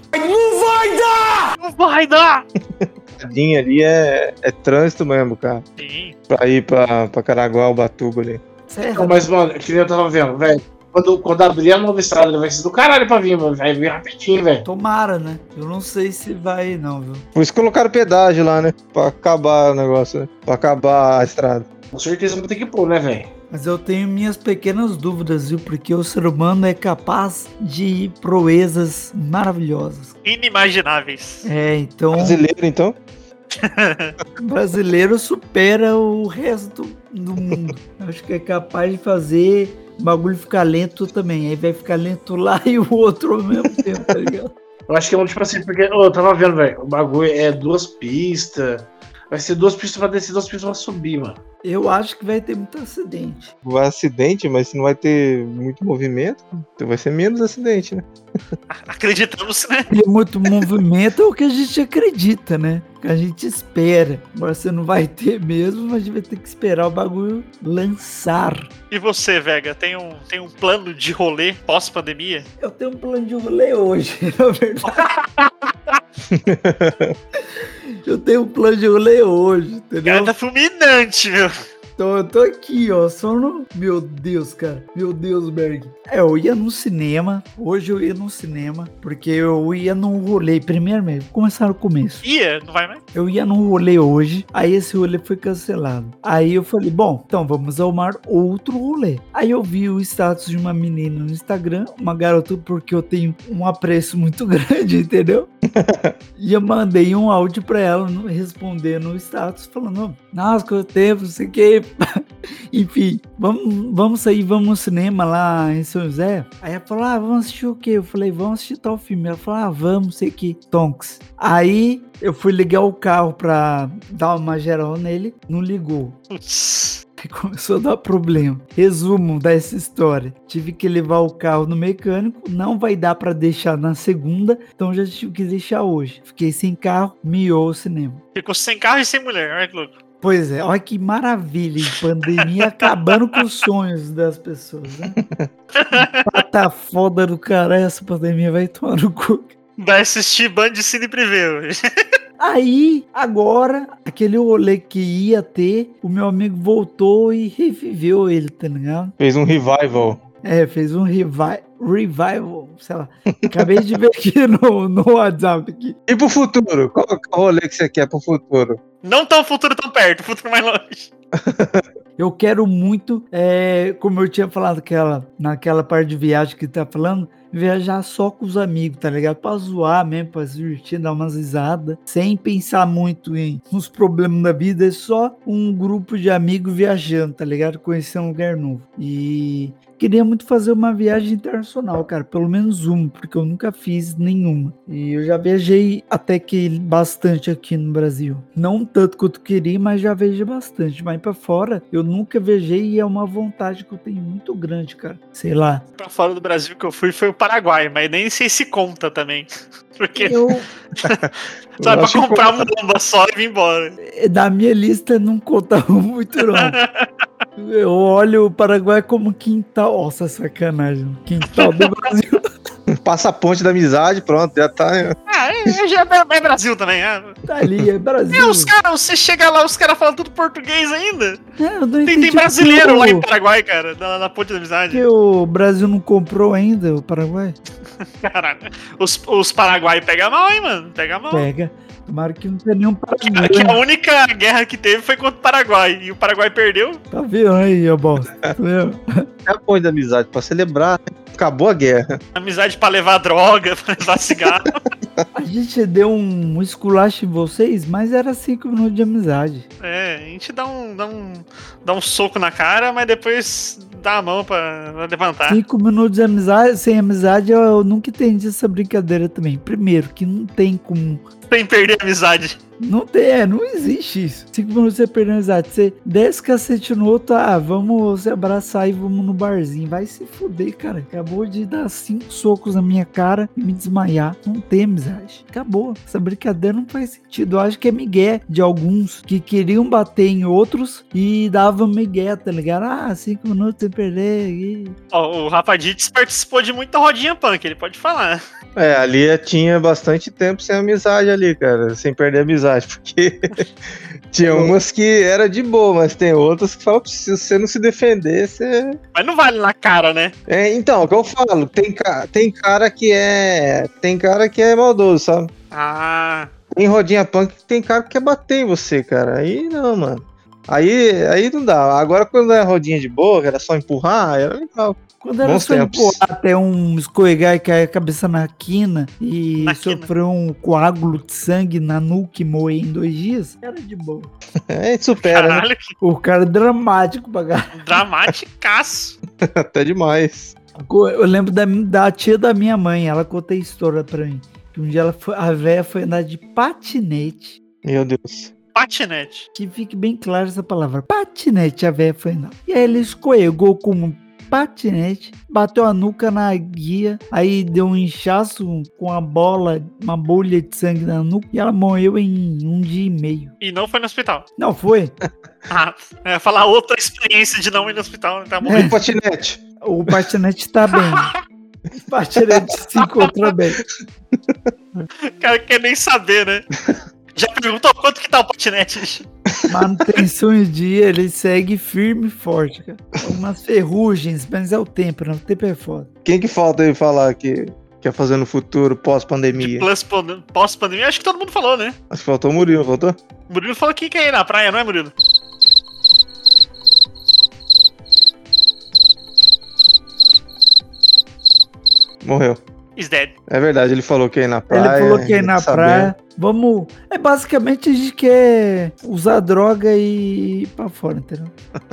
Não vai dar! Tadinha ali é, é trânsito mesmo, cara. Sim. Pra ir pra, pra Caraguá, Ubatuba ali. Sério? Não, mas, mano, que nem eu tava vendo, velho. Quando, quando abrir a nova estrada, vai ser do caralho pra vir, mano. Vai vir rapidinho, velho. Tomara, né? Eu não sei se vai, não, viu? Por isso colocaram pedágio lá, né? Pra acabar o negócio, né? Pra acabar a estrada. Com certeza vou ter que pôr, né, velho? Mas eu tenho minhas pequenas dúvidas, viu? Porque o ser humano é capaz de proezas maravilhosas. Inimagináveis. É, então Brasileiro, então? o brasileiro supera o resto do mundo. Acho que é capaz de fazer o bagulho ficar lento também. Aí vai ficar lento lá e o outro ao mesmo tempo, tá ligado? Eu acho que é um tipo assim, porque, ô, eu tava vendo, velho. O bagulho é duas pistas. Vai ser duas pistas pra descer, duas pistas pra subir, mano. Eu acho que vai ter muito acidente. Vai acidente, mas se não vai ter muito movimento, então vai ser menos acidente, né? Acreditamos, né? Tem muito movimento é o que a gente acredita, né? O que a gente espera. Agora você não vai ter mesmo, mas a gente vai ter que esperar o bagulho lançar. E você, Vega, tem um, tem um plano de rolê pós-pandemia? Eu tenho um plano de rolê hoje, na verdade. Eu tenho um plano de rolê hoje, O entendeu? cara tá fulminante, meu. Então eu tô aqui, ó, só no. Meu Deus, cara. Meu Deus, Berg. É, eu ia no cinema. Hoje eu ia no cinema. Porque eu ia num rolê. Primeiro mesmo, começar no começo. Ia, não vai mais? Eu ia num rolê hoje. Aí esse rolê foi cancelado. Aí eu falei, bom, então vamos arrumar outro rolê. Aí eu vi o status de uma menina no Instagram, uma garota, porque eu tenho um apreço muito grande, entendeu? E eu mandei um áudio pra ela no- responder no status, falando, nossa, quanto tempo, não sei o que. Enfim, vamos, vamos sair, vamos no cinema lá em São José. Aí ela falou, ah, vamos assistir o quê? Eu falei, vamos assistir tal filme. Ela falou, ah, vamos, sei o que, Tonks. Aí eu fui ligar o carro pra dar uma geral nele, não ligou. Começou a dar problema. Resumo dessa história. Tive que levar o carro no mecânico. Não vai dar pra deixar na segunda. Então já tive que deixar hoje. Fiquei sem carro, miou o cinema. Ficou sem carro e sem mulher, olha que louco. Pois é, olha que maravilha. Pandemia acabando com os sonhos das pessoas. Né? Tá foda do caralho. Essa pandemia vai tomar no cu. Vai assistir Band de Cine Privê hoje. Aí, agora, aquele rolê que ia ter, o meu amigo voltou e reviveu ele, tá ligado? Fez um revival. É, fez um revi revival, sei lá. Acabei de ver aqui no, no WhatsApp aqui. E pro futuro? Qual é o rolê que você quer pro futuro? Não tão futuro tão perto, futuro mais longe. Eu quero muito, é, como eu tinha falado aquela, naquela parte de viagem que tá falando, viajar só com os amigos, tá ligado? Pra zoar mesmo, pra se divertir, dar umas risadas, sem pensar muito em nos problemas da vida, é só um grupo de amigos viajando, tá ligado? Conhecer um lugar novo. E queria muito fazer uma viagem internacional, cara, pelo menos uma, porque eu nunca fiz nenhuma. E eu já viajei até que bastante aqui no Brasil. Não tanto quanto eu queria, mas já viajei bastante. Mas pra fora, eu nunca viajei e é uma vontade que eu tenho muito grande, cara. Sei lá. Pra fora do Brasil que eu fui foi o Paraguai, mas nem sei se conta também. Porque Eu, só é pra comprar uma bomba só e vir embora. da minha lista não contava muito, não. Eu olho o Paraguai como quintal. Nossa, sacanagem. Quintal do Brasil. Passa a ponte da amizade, pronto, já tá. Ah, é, já é, é Brasil também. É. Tá ali, é E Brasil. os caras, você chega lá, os caras falam tudo português ainda. É, eu não Tem, entendi tem brasileiro lá em Paraguai, cara, na, na ponte da amizade. porque o Brasil não comprou ainda o Paraguai. Caralho. Os, os Paraguai pegam mal, hein, mano? Pega mal. Pega. Tomara que não tenha nenhum Que a Paraguai. única guerra que teve foi contra o Paraguai. E o Paraguai perdeu. Tá vendo aí, ô bosta? Tá? É a ponte da amizade, pra celebrar. Acabou a guerra. Amizade pra levar droga, pra levar cigarro. A gente deu um esculacho em vocês, mas era cinco minutos de amizade. É, a gente dá um, dá um, dá um soco na cara, mas depois dá a mão pra, pra levantar. Cinco minutos de amizade, sem amizade, eu nunca entendi essa brincadeira também. Primeiro, que não tem como. Sem perder a amizade. Não tem, é, não existe isso. Cinco minutos você perdeu a amizade. Você desce cacete no outro, ah, vamos se abraçar e vamos no barzinho. Vai se fuder, cara. Acabou de dar cinco socos na minha cara e me desmaiar. Não tem amizade. Acabou. Essa brincadeira não faz sentido. Eu acho que é migué de alguns que queriam bater em outros e davam migué, tá ligado? Ah, cinco minutos sem perder. e- Ó, o Rafa Dites participou de muita rodinha punk, ele pode falar. É, ali tinha bastante tempo sem amizade ali, cara. Sem perder a amizade, porque tinha umas que era de boa, mas tem outras que falam que se você não se defender, você. Mas não vale na cara, né? É, então, o que eu falo, tem, ca- tem cara que é. Tem cara que é maldoso, sabe? Ah, Tem rodinha punk que tem cara que quer bater em você, cara. Aí não, mano. Aí, aí não dá. Agora quando é rodinha de boa, que era só empurrar, era legal. Quando era Bons só empurrar até um escorregar e cair a cabeça na quina e Na quina. sofrer um coágulo de sangue na nuca e morrer em dois dias, era de boa. É, supera, né? caralho, O cara é dramático pra caralho. dramaticaço. Até demais. Eu lembro da, da tia da minha mãe, ela contou a história pra mim. Que um dia ela foi, a véia foi andar de patinete. Meu Deus. Patinete. Que fique bem clara essa palavra. Patinete, a véia foi andar. E aí ele escorregou com um patinete, bateu a nuca na guia, aí deu um inchaço com a bola, uma bolha de sangue na nuca, e ela morreu em um dia e meio. E não foi no hospital. Não foi? Ah, é falar outra experiência de não ir no hospital, né? Tá bom. É. O patinete? O patinete tá bem. O patinete se encontra bem. O cara quer nem saber, né? Já perguntou quanto que tá o patinete? Manutenção em dia, ele segue firme e forte, cara. Algumas ferrugens, mas é o tempo, né? O tempo é foda. Quem que falta aí falar que quer fazer no futuro, pós-pandemia? Pós-pandemia, acho que todo mundo falou, né? Acho que faltou o Murilo, faltou? Murilo falou que quer ir na praia, não é, Murilo? Morreu. Is dead. É verdade, ele falou que ia ir na praia. ele falou que ia ir na praia. Vamos. É basicamente a gente quer usar droga e ir pra fora, entendeu?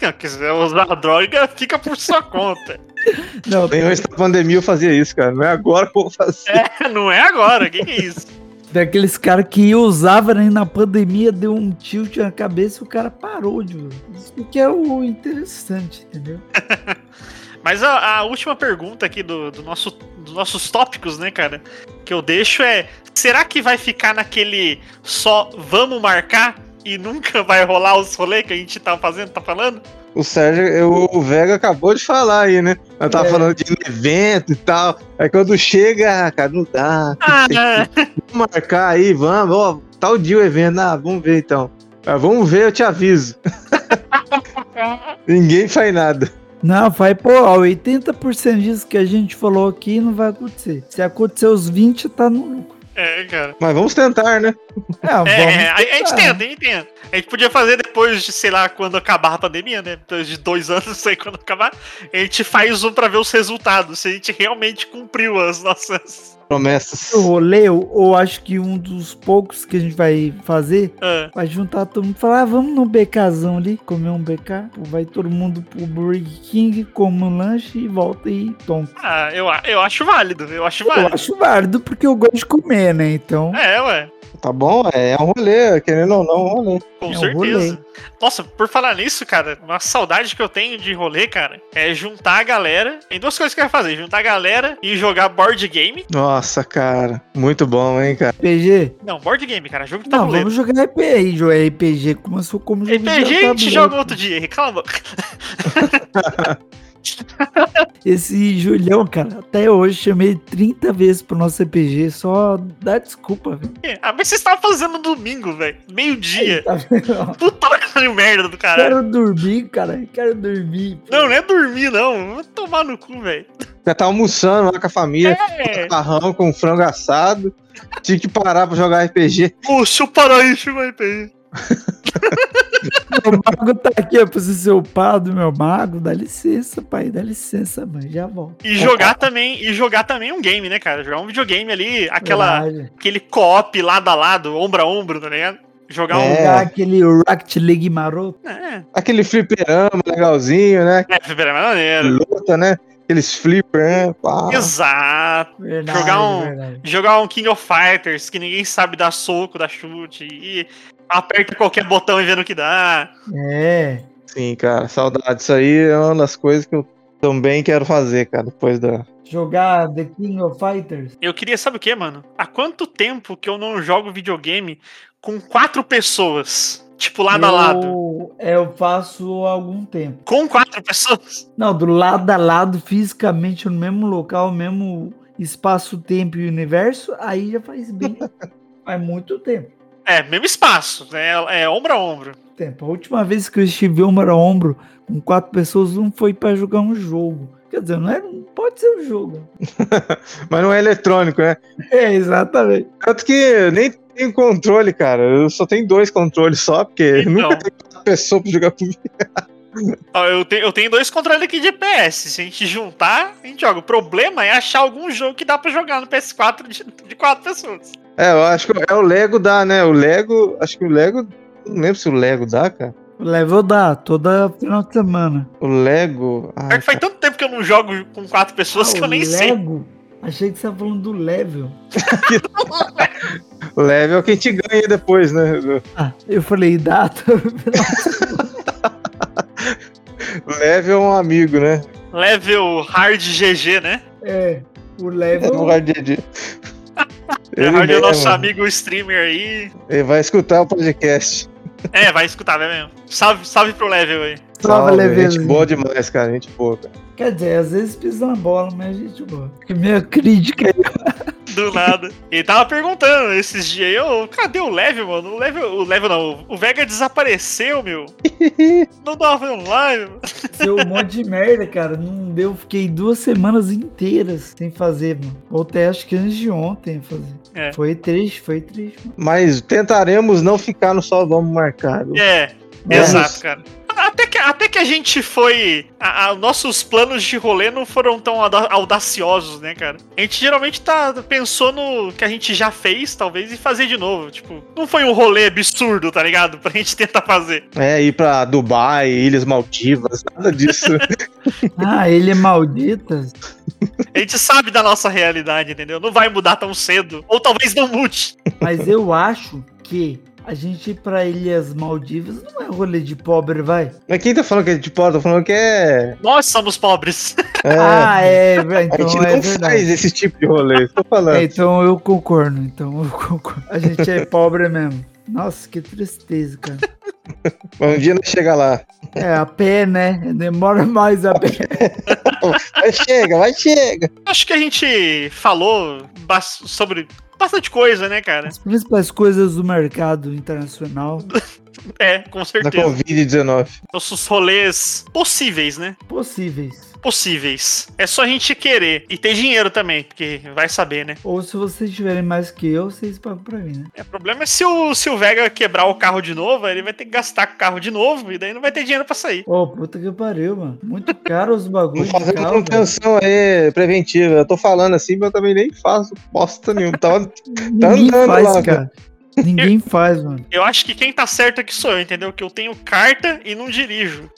Se quiser usar droga, fica por sua conta. Não, Nem antes da pandemia eu fazia isso, cara. Não é agora que eu vou fazer. É, não é agora, que que é isso? daqueles caras que usava né, na pandemia, deu um tilt na cabeça e o cara parou de usar. Isso que é o interessante, entendeu? Mas a, a última pergunta aqui do, do nosso, dos nossos tópicos, né, cara? Que eu deixo é: será que vai ficar naquele só vamos marcar e nunca vai rolar os rolês que a gente tá fazendo, tá falando? O Sérgio, eu- o Vega acabou de falar aí, né? Eu tava É. falando de evento e tal. Aí quando chega, ah, cara, não dá. Ah, Vamos marcar aí, vamos. Ó, tal dia o evento. Ah, vamos ver então. Ah, vamos ver, eu te aviso. Ninguém faz nada. Não, vai, pô, ó, 80% disso que a gente falou aqui não vai acontecer. Se acontecer os 20, tá no lucro. É, cara. Mas vamos tentar, né? É, vamos É, a, a gente tenta, a gente tenta. A gente podia fazer depois de, sei lá, quando acabar a pandemia, né? Depois de dois anos, não sei quando acabar. A gente faz um pra ver os resultados. Se a gente realmente cumpriu as nossas. Promessas. O rolê, eu, eu acho que um dos poucos que a gente vai fazer Ah, vai juntar todo mundo e falar, ah, vamos no BKzão ali, comer um BK. Vai todo mundo pro Burger King, come um lanche e volta e toma. ah, eu, eu acho válido. Eu acho Eu válido. acho válido porque eu gosto de comer, né? Então, É, ué. Tá bom? É um rolê, querendo ou não, um rolê. Com É um certeza. Nossa, por falar nisso, cara, uma saudade que eu tenho de rolê, cara, é juntar a galera. Tem duas coisas que eu quero fazer: juntar a galera e jogar board game. Nossa, cara. Muito bom, hein, cara. RPG? Não, board game, cara, jogo de Não, tabuleiro. vamos jogar RPG, jogar RPG como como jogo de RPG a gente joga outro dia, cala a boca. Esse Julião, cara, até hoje chamei 30 vezes pro nosso RPG, só dá desculpa, velho. Ah, mas você estava fazendo domingo, velho. Meio-dia. Tá? Puta caralho, merda do caralho. Quero dormir, cara, quero dormir. pô. Não, não é dormir, não. Vou tomar no cu, velho. Já tá almoçando lá com a família, É. macarrão com frango assado. Tinha que parar pra jogar RPG. Ô, deixa eu parar aí, chegou aí, O mago tá aqui, eu preciso ser o pá do meu mago. Dá licença, pai, dá licença, mãe, já volto. E jogar também, e jogar também um game, né, cara? Jogar um videogame ali, aquela, Verdade. aquele co-op lado a lado, ombro a ombro, tá ligado? Jogar um. É. Jogar aquele Rocket League maroto. É, Aquele fliperama legalzinho, né? é, é maneiro. Luta, né? Aqueles flipper, né? Pá. Exato. Verdade, Jogar um- verdade. Jogar um King of Fighters que ninguém sabe dar soco, dar chute. E aperta qualquer botão e vê no que dá. É. Sim, cara. Saudade. Isso aí é uma das coisas que eu também quero fazer, cara. Depois da. Jogar The King of Fighters. Eu queria, sabe o que, mano? Há quanto tempo que eu não jogo videogame com quatro pessoas? Tipo, lado a lado. Eu, é, eu faço há algum tempo. Com quatro pessoas? Não, do lado a lado, fisicamente, no mesmo local, mesmo espaço, tempo e universo, aí já faz bem. faz muito tempo. É, mesmo espaço. É, é ombro a ombro. tempo. A última vez que eu estive ombro a ombro com quatro pessoas não foi pra jogar um jogo. Quer dizer, não, é, não pode ser um jogo. Mas não é eletrônico, né? É, exatamente. Tanto que nem tenho controle, cara. Eu só tenho dois controles só, porque Então. nunca tem quatro pessoas pra jogar comigo. Eu, tenho, eu tenho dois controles aqui de PS. Se a gente juntar, a gente joga. O problema é achar algum jogo que dá pra jogar no PS4 de, de quatro pessoas. É, eu acho que é o Lego dá, né? O Lego. Acho que o Lego. Não lembro se o Lego dá, cara. O level dá, toda final de semana. O Lego. Ah, Pior que faz tanto tempo que eu não jogo com quatro pessoas que Ah, eu o nem sei. Lego? Achei que você tava falando do level. o level é o que a gente ganha depois, né? Ah, eu falei data. O level é um amigo, né? Level hard GG, né? é, o É o level. Hard GG. É, hard é o nosso amigo streamer aí. Ele vai escutar o podcast. É, vai escutar, vai mesmo. Salve, salve pro level aí. Salve, Salve, level. gente boa demais, cara. Gente boa, cara. Quer dizer, às vezes pisa na bola, mas a gente boa. Porque minha crítica é. Do nada. Ele tava perguntando esses dias aí, ô, cadê o level, mano? O level, o level não, o Vega desapareceu, meu. Não tava fazendo live. mano. Seu um monte de merda, cara. Não deu. Fiquei duas semanas inteiras sem fazer, mano. Voltei acho que antes de ontem fazer. É. Foi triste, foi triste. Mano. Mas tentaremos não ficar no só vamos marcar. viu? É. exato, cara. Até que, até que a gente foi. a- a- nossos planos de rolê não foram tão auda- audaciosos, né, cara? A gente geralmente tá, pensou no que a gente já fez, talvez, e fazer de novo. Tipo, não foi um rolê absurdo, tá ligado? Pra gente tentar fazer. É, ir pra Dubai, Ilhas Maldivas, nada disso. Ah, ele é maldita. A gente sabe da nossa realidade, entendeu? Não vai mudar tão cedo. Ou talvez não mude. Mas eu acho que a gente ir pra Ilhas Maldivas não é rolê de pobre, vai. Mas quem tá falando que é de porta? Tá falando que é. Nós somos pobres. é Ah, é, a então gente é não verdade. faz esse tipo de rolê. Tô falando. É, então eu concordo, então eu concordo. A gente é pobre mesmo. Nossa, que tristeza, cara. Mas um dia nós chega lá. É, a pé, né? Demora mais a pé. Vai chega, vai chega. Acho que a gente falou sobre bastante coisa, né, cara? As principais coisas do mercado internacional É, com Da certeza. Covid-19. Nossos rolês possíveis, né? possíveis. Possíveis. É só a gente querer. E ter dinheiro também, porque vai saber, né? Ou se vocês tiverem mais que eu, vocês pagam pra mim, né? É, o problema é se o, se o Vega quebrar o carro de novo, ele vai ter que gastar com o carro de novo, e daí não vai ter dinheiro pra sair. Ô, puta que pariu, mano. Muito caro os Tô bagulhos de fazendo carro, aí preventiva. Eu tô falando assim, mas eu também nem faço bosta nenhuma. Tá, tá andando faz, lá, cara. Ninguém faz, mano. Eu acho que quem tá certo aqui sou eu, entendeu? Que eu tenho carta e não dirijo.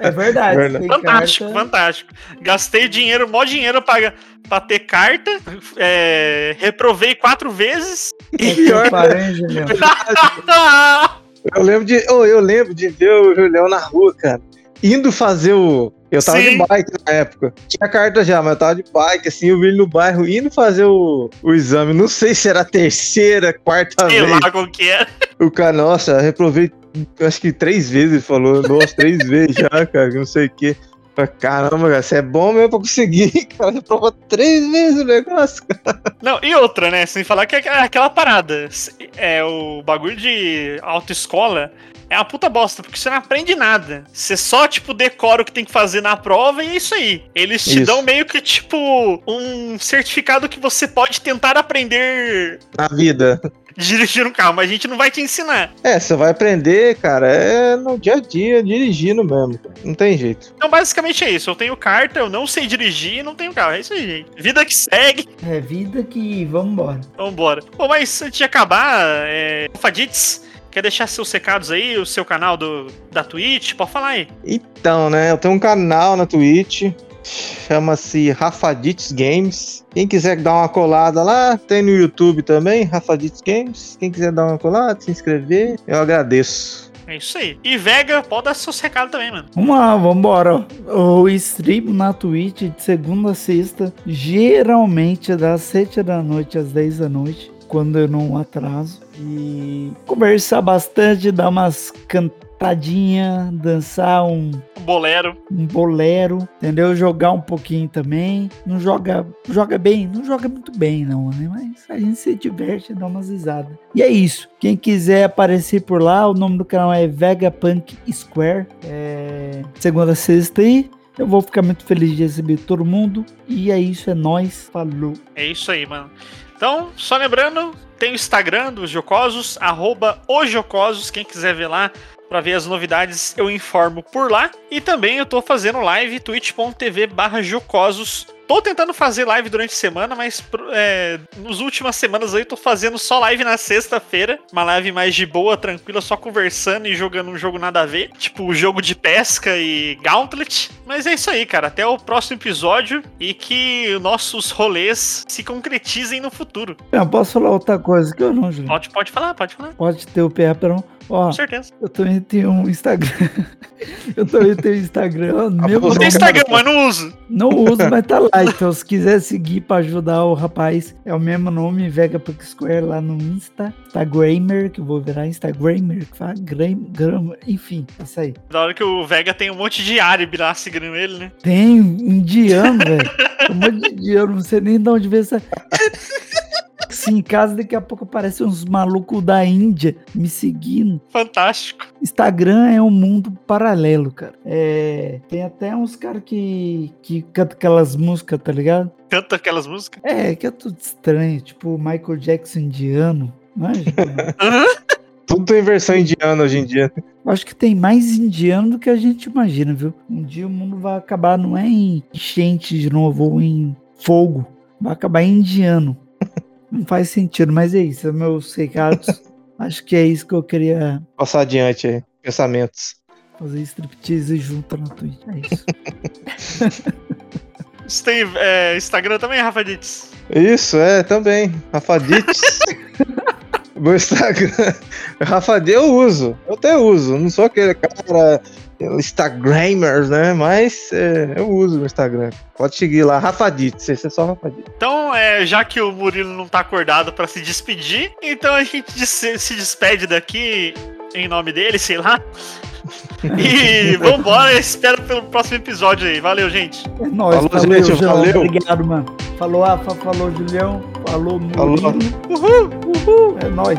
É verdade. Verdade. Fantástico, carta- fantástico. Gastei dinheiro, mó dinheiro pra, pra ter carta. é, reprovei quatro vezes. É teu parente, meu. Eu lembro de. oh, eu lembro de ver o Julião na rua, cara. Indo fazer o. Eu tava Sim. de bike na época. Tinha carta já, mas eu tava de bike, assim, eu vi ele no bairro indo fazer o, o exame. Não sei se era a terceira, quarta Sei vez. lá como que é. O cara, nossa, reprovei acho que três vezes, ele falou. Nossa, três vezes já, cara, não sei o quê. Caramba, cara, você é bom mesmo pra conseguir. Cara, reprovou três vezes o negócio. Não, e outra, né? Sem falar que é aquela parada. É o bagulho de autoescola. É uma puta bosta, porque você não aprende nada. Você só, tipo, decora o que tem que fazer na prova e é isso aí. Eles te Isso. dão meio que, tipo, um certificado que você pode tentar aprender Na vida. Dirigir um carro, mas a gente não vai te ensinar. É, você vai aprender, cara, é no dia a dia, dirigindo mesmo. cara. Não tem jeito. Então, basicamente é isso. Eu tenho carta, eu não sei dirigir e não tenho carro. É isso aí, gente. Vida que segue. É vida que vamos embora. Vambora. Bom, mas antes de acabar, é... Fadits, quer deixar seus recados aí, o seu canal do, da Twitch? Pode falar aí. Então, né, eu tenho um canal na Twitch, chama-se Rafadites Games. Quem quiser dar uma colada lá, tem no YouTube também, Rafadites Games. Quem quiser dar uma colada, se inscrever, eu agradeço. É isso aí. E Vega, pode dar seus recados também, mano. Vamos lá, vambora. O stream na Twitch de segunda a sexta, geralmente é das 7 da noite às 10 da noite, quando eu não atraso. E conversar bastante, dar umas cantadinhas, dançar um, bolero. um bolero, entendeu? Jogar um pouquinho também. Não joga, joga bem, não joga muito bem não, né? Mas a gente se diverte, dá umas risadas. E é isso. Quem quiser aparecer por lá, o nome do canal é Vegapunk Square. É... Segunda a sexta aí. Eu vou ficar muito feliz de receber todo mundo. E é isso, é nóis. Falou. É isso aí, mano. Então, só lembrando, tem o Instagram dos Jocosos, arroba os Jocosos, quem quiser ver lá pra ver as novidades, eu informo por lá. E também eu tô fazendo live, twitch.tv barra Jocosos. Tô tentando fazer live durante a semana, mas é, nas últimas semanas aí eu tô fazendo só live na sexta-feira. Uma live mais de boa, tranquila, só conversando e jogando um jogo nada a ver. Tipo o jogo de pesca e Gauntlet. Mas é isso aí, cara. Até o próximo episódio e que nossos rolês se concretizem no futuro. Eu posso falar outra coisa que eu não, Júlio? Pode, pode falar, pode falar. Pode ter o PA, perdão. Ó, Com certeza. eu também tenho um Instagram. eu também tenho um Instagram. Mesmo você Tem Não, Instagram, mas não uso. Não uso, mas tá lá. Então, se quiser seguir pra ajudar o rapaz, é o mesmo nome, Vegapunk Square, lá no Insta. Instagrammer, que eu vou virar Instagrammer, que fala gram, gram, enfim, é isso aí. Da hora que o Vega tem um monte de árabe lá seguindo ele, né? Tem um indiano, velho. Um monte de indiano, não sei nem de onde veio essa. Se em casa, daqui a pouco aparecem uns malucos da Índia me seguindo. Fantástico. Instagram é um mundo paralelo, cara. É, tem até uns caras que, que cantam aquelas músicas, tá ligado? Canta aquelas músicas. É, que é tudo estranho, tipo Michael Jackson indiano. Manja, Tudo tem versão indiana hoje em dia. Eu Acho que tem mais indiano do que a gente imagina, viu? Um dia o mundo vai acabar não é em enchente de novo ou em fogo, vai acabar em indiano. Não faz sentido, mas é isso, meus recados. Acho que é isso que eu queria Passar adiante aí. Pensamentos. fazer striptease junto na Twitch. É isso. Você tem é, Instagram também, Rafa Ditz? Isso, é, também. Rafadites. Meu Instagram. Rafadi eu uso. Eu até uso. Não sou aquele cara Instagramers, né? Mas é, eu uso o Instagram. Pode seguir lá, Rafadites. Esse é só Rafadites. Então, é, já que o Murilo não tá acordado pra se despedir, então a gente se, se despede daqui em nome dele, sei lá. E vambora, espero pelo próximo episódio aí. Valeu, gente. É nóis, Falou, valeu, gente, João. valeu. Obrigado, mano. Falou, Afa, falou, Julião. Falou, Falou. Murilo. Uhul, uhul. É nóis.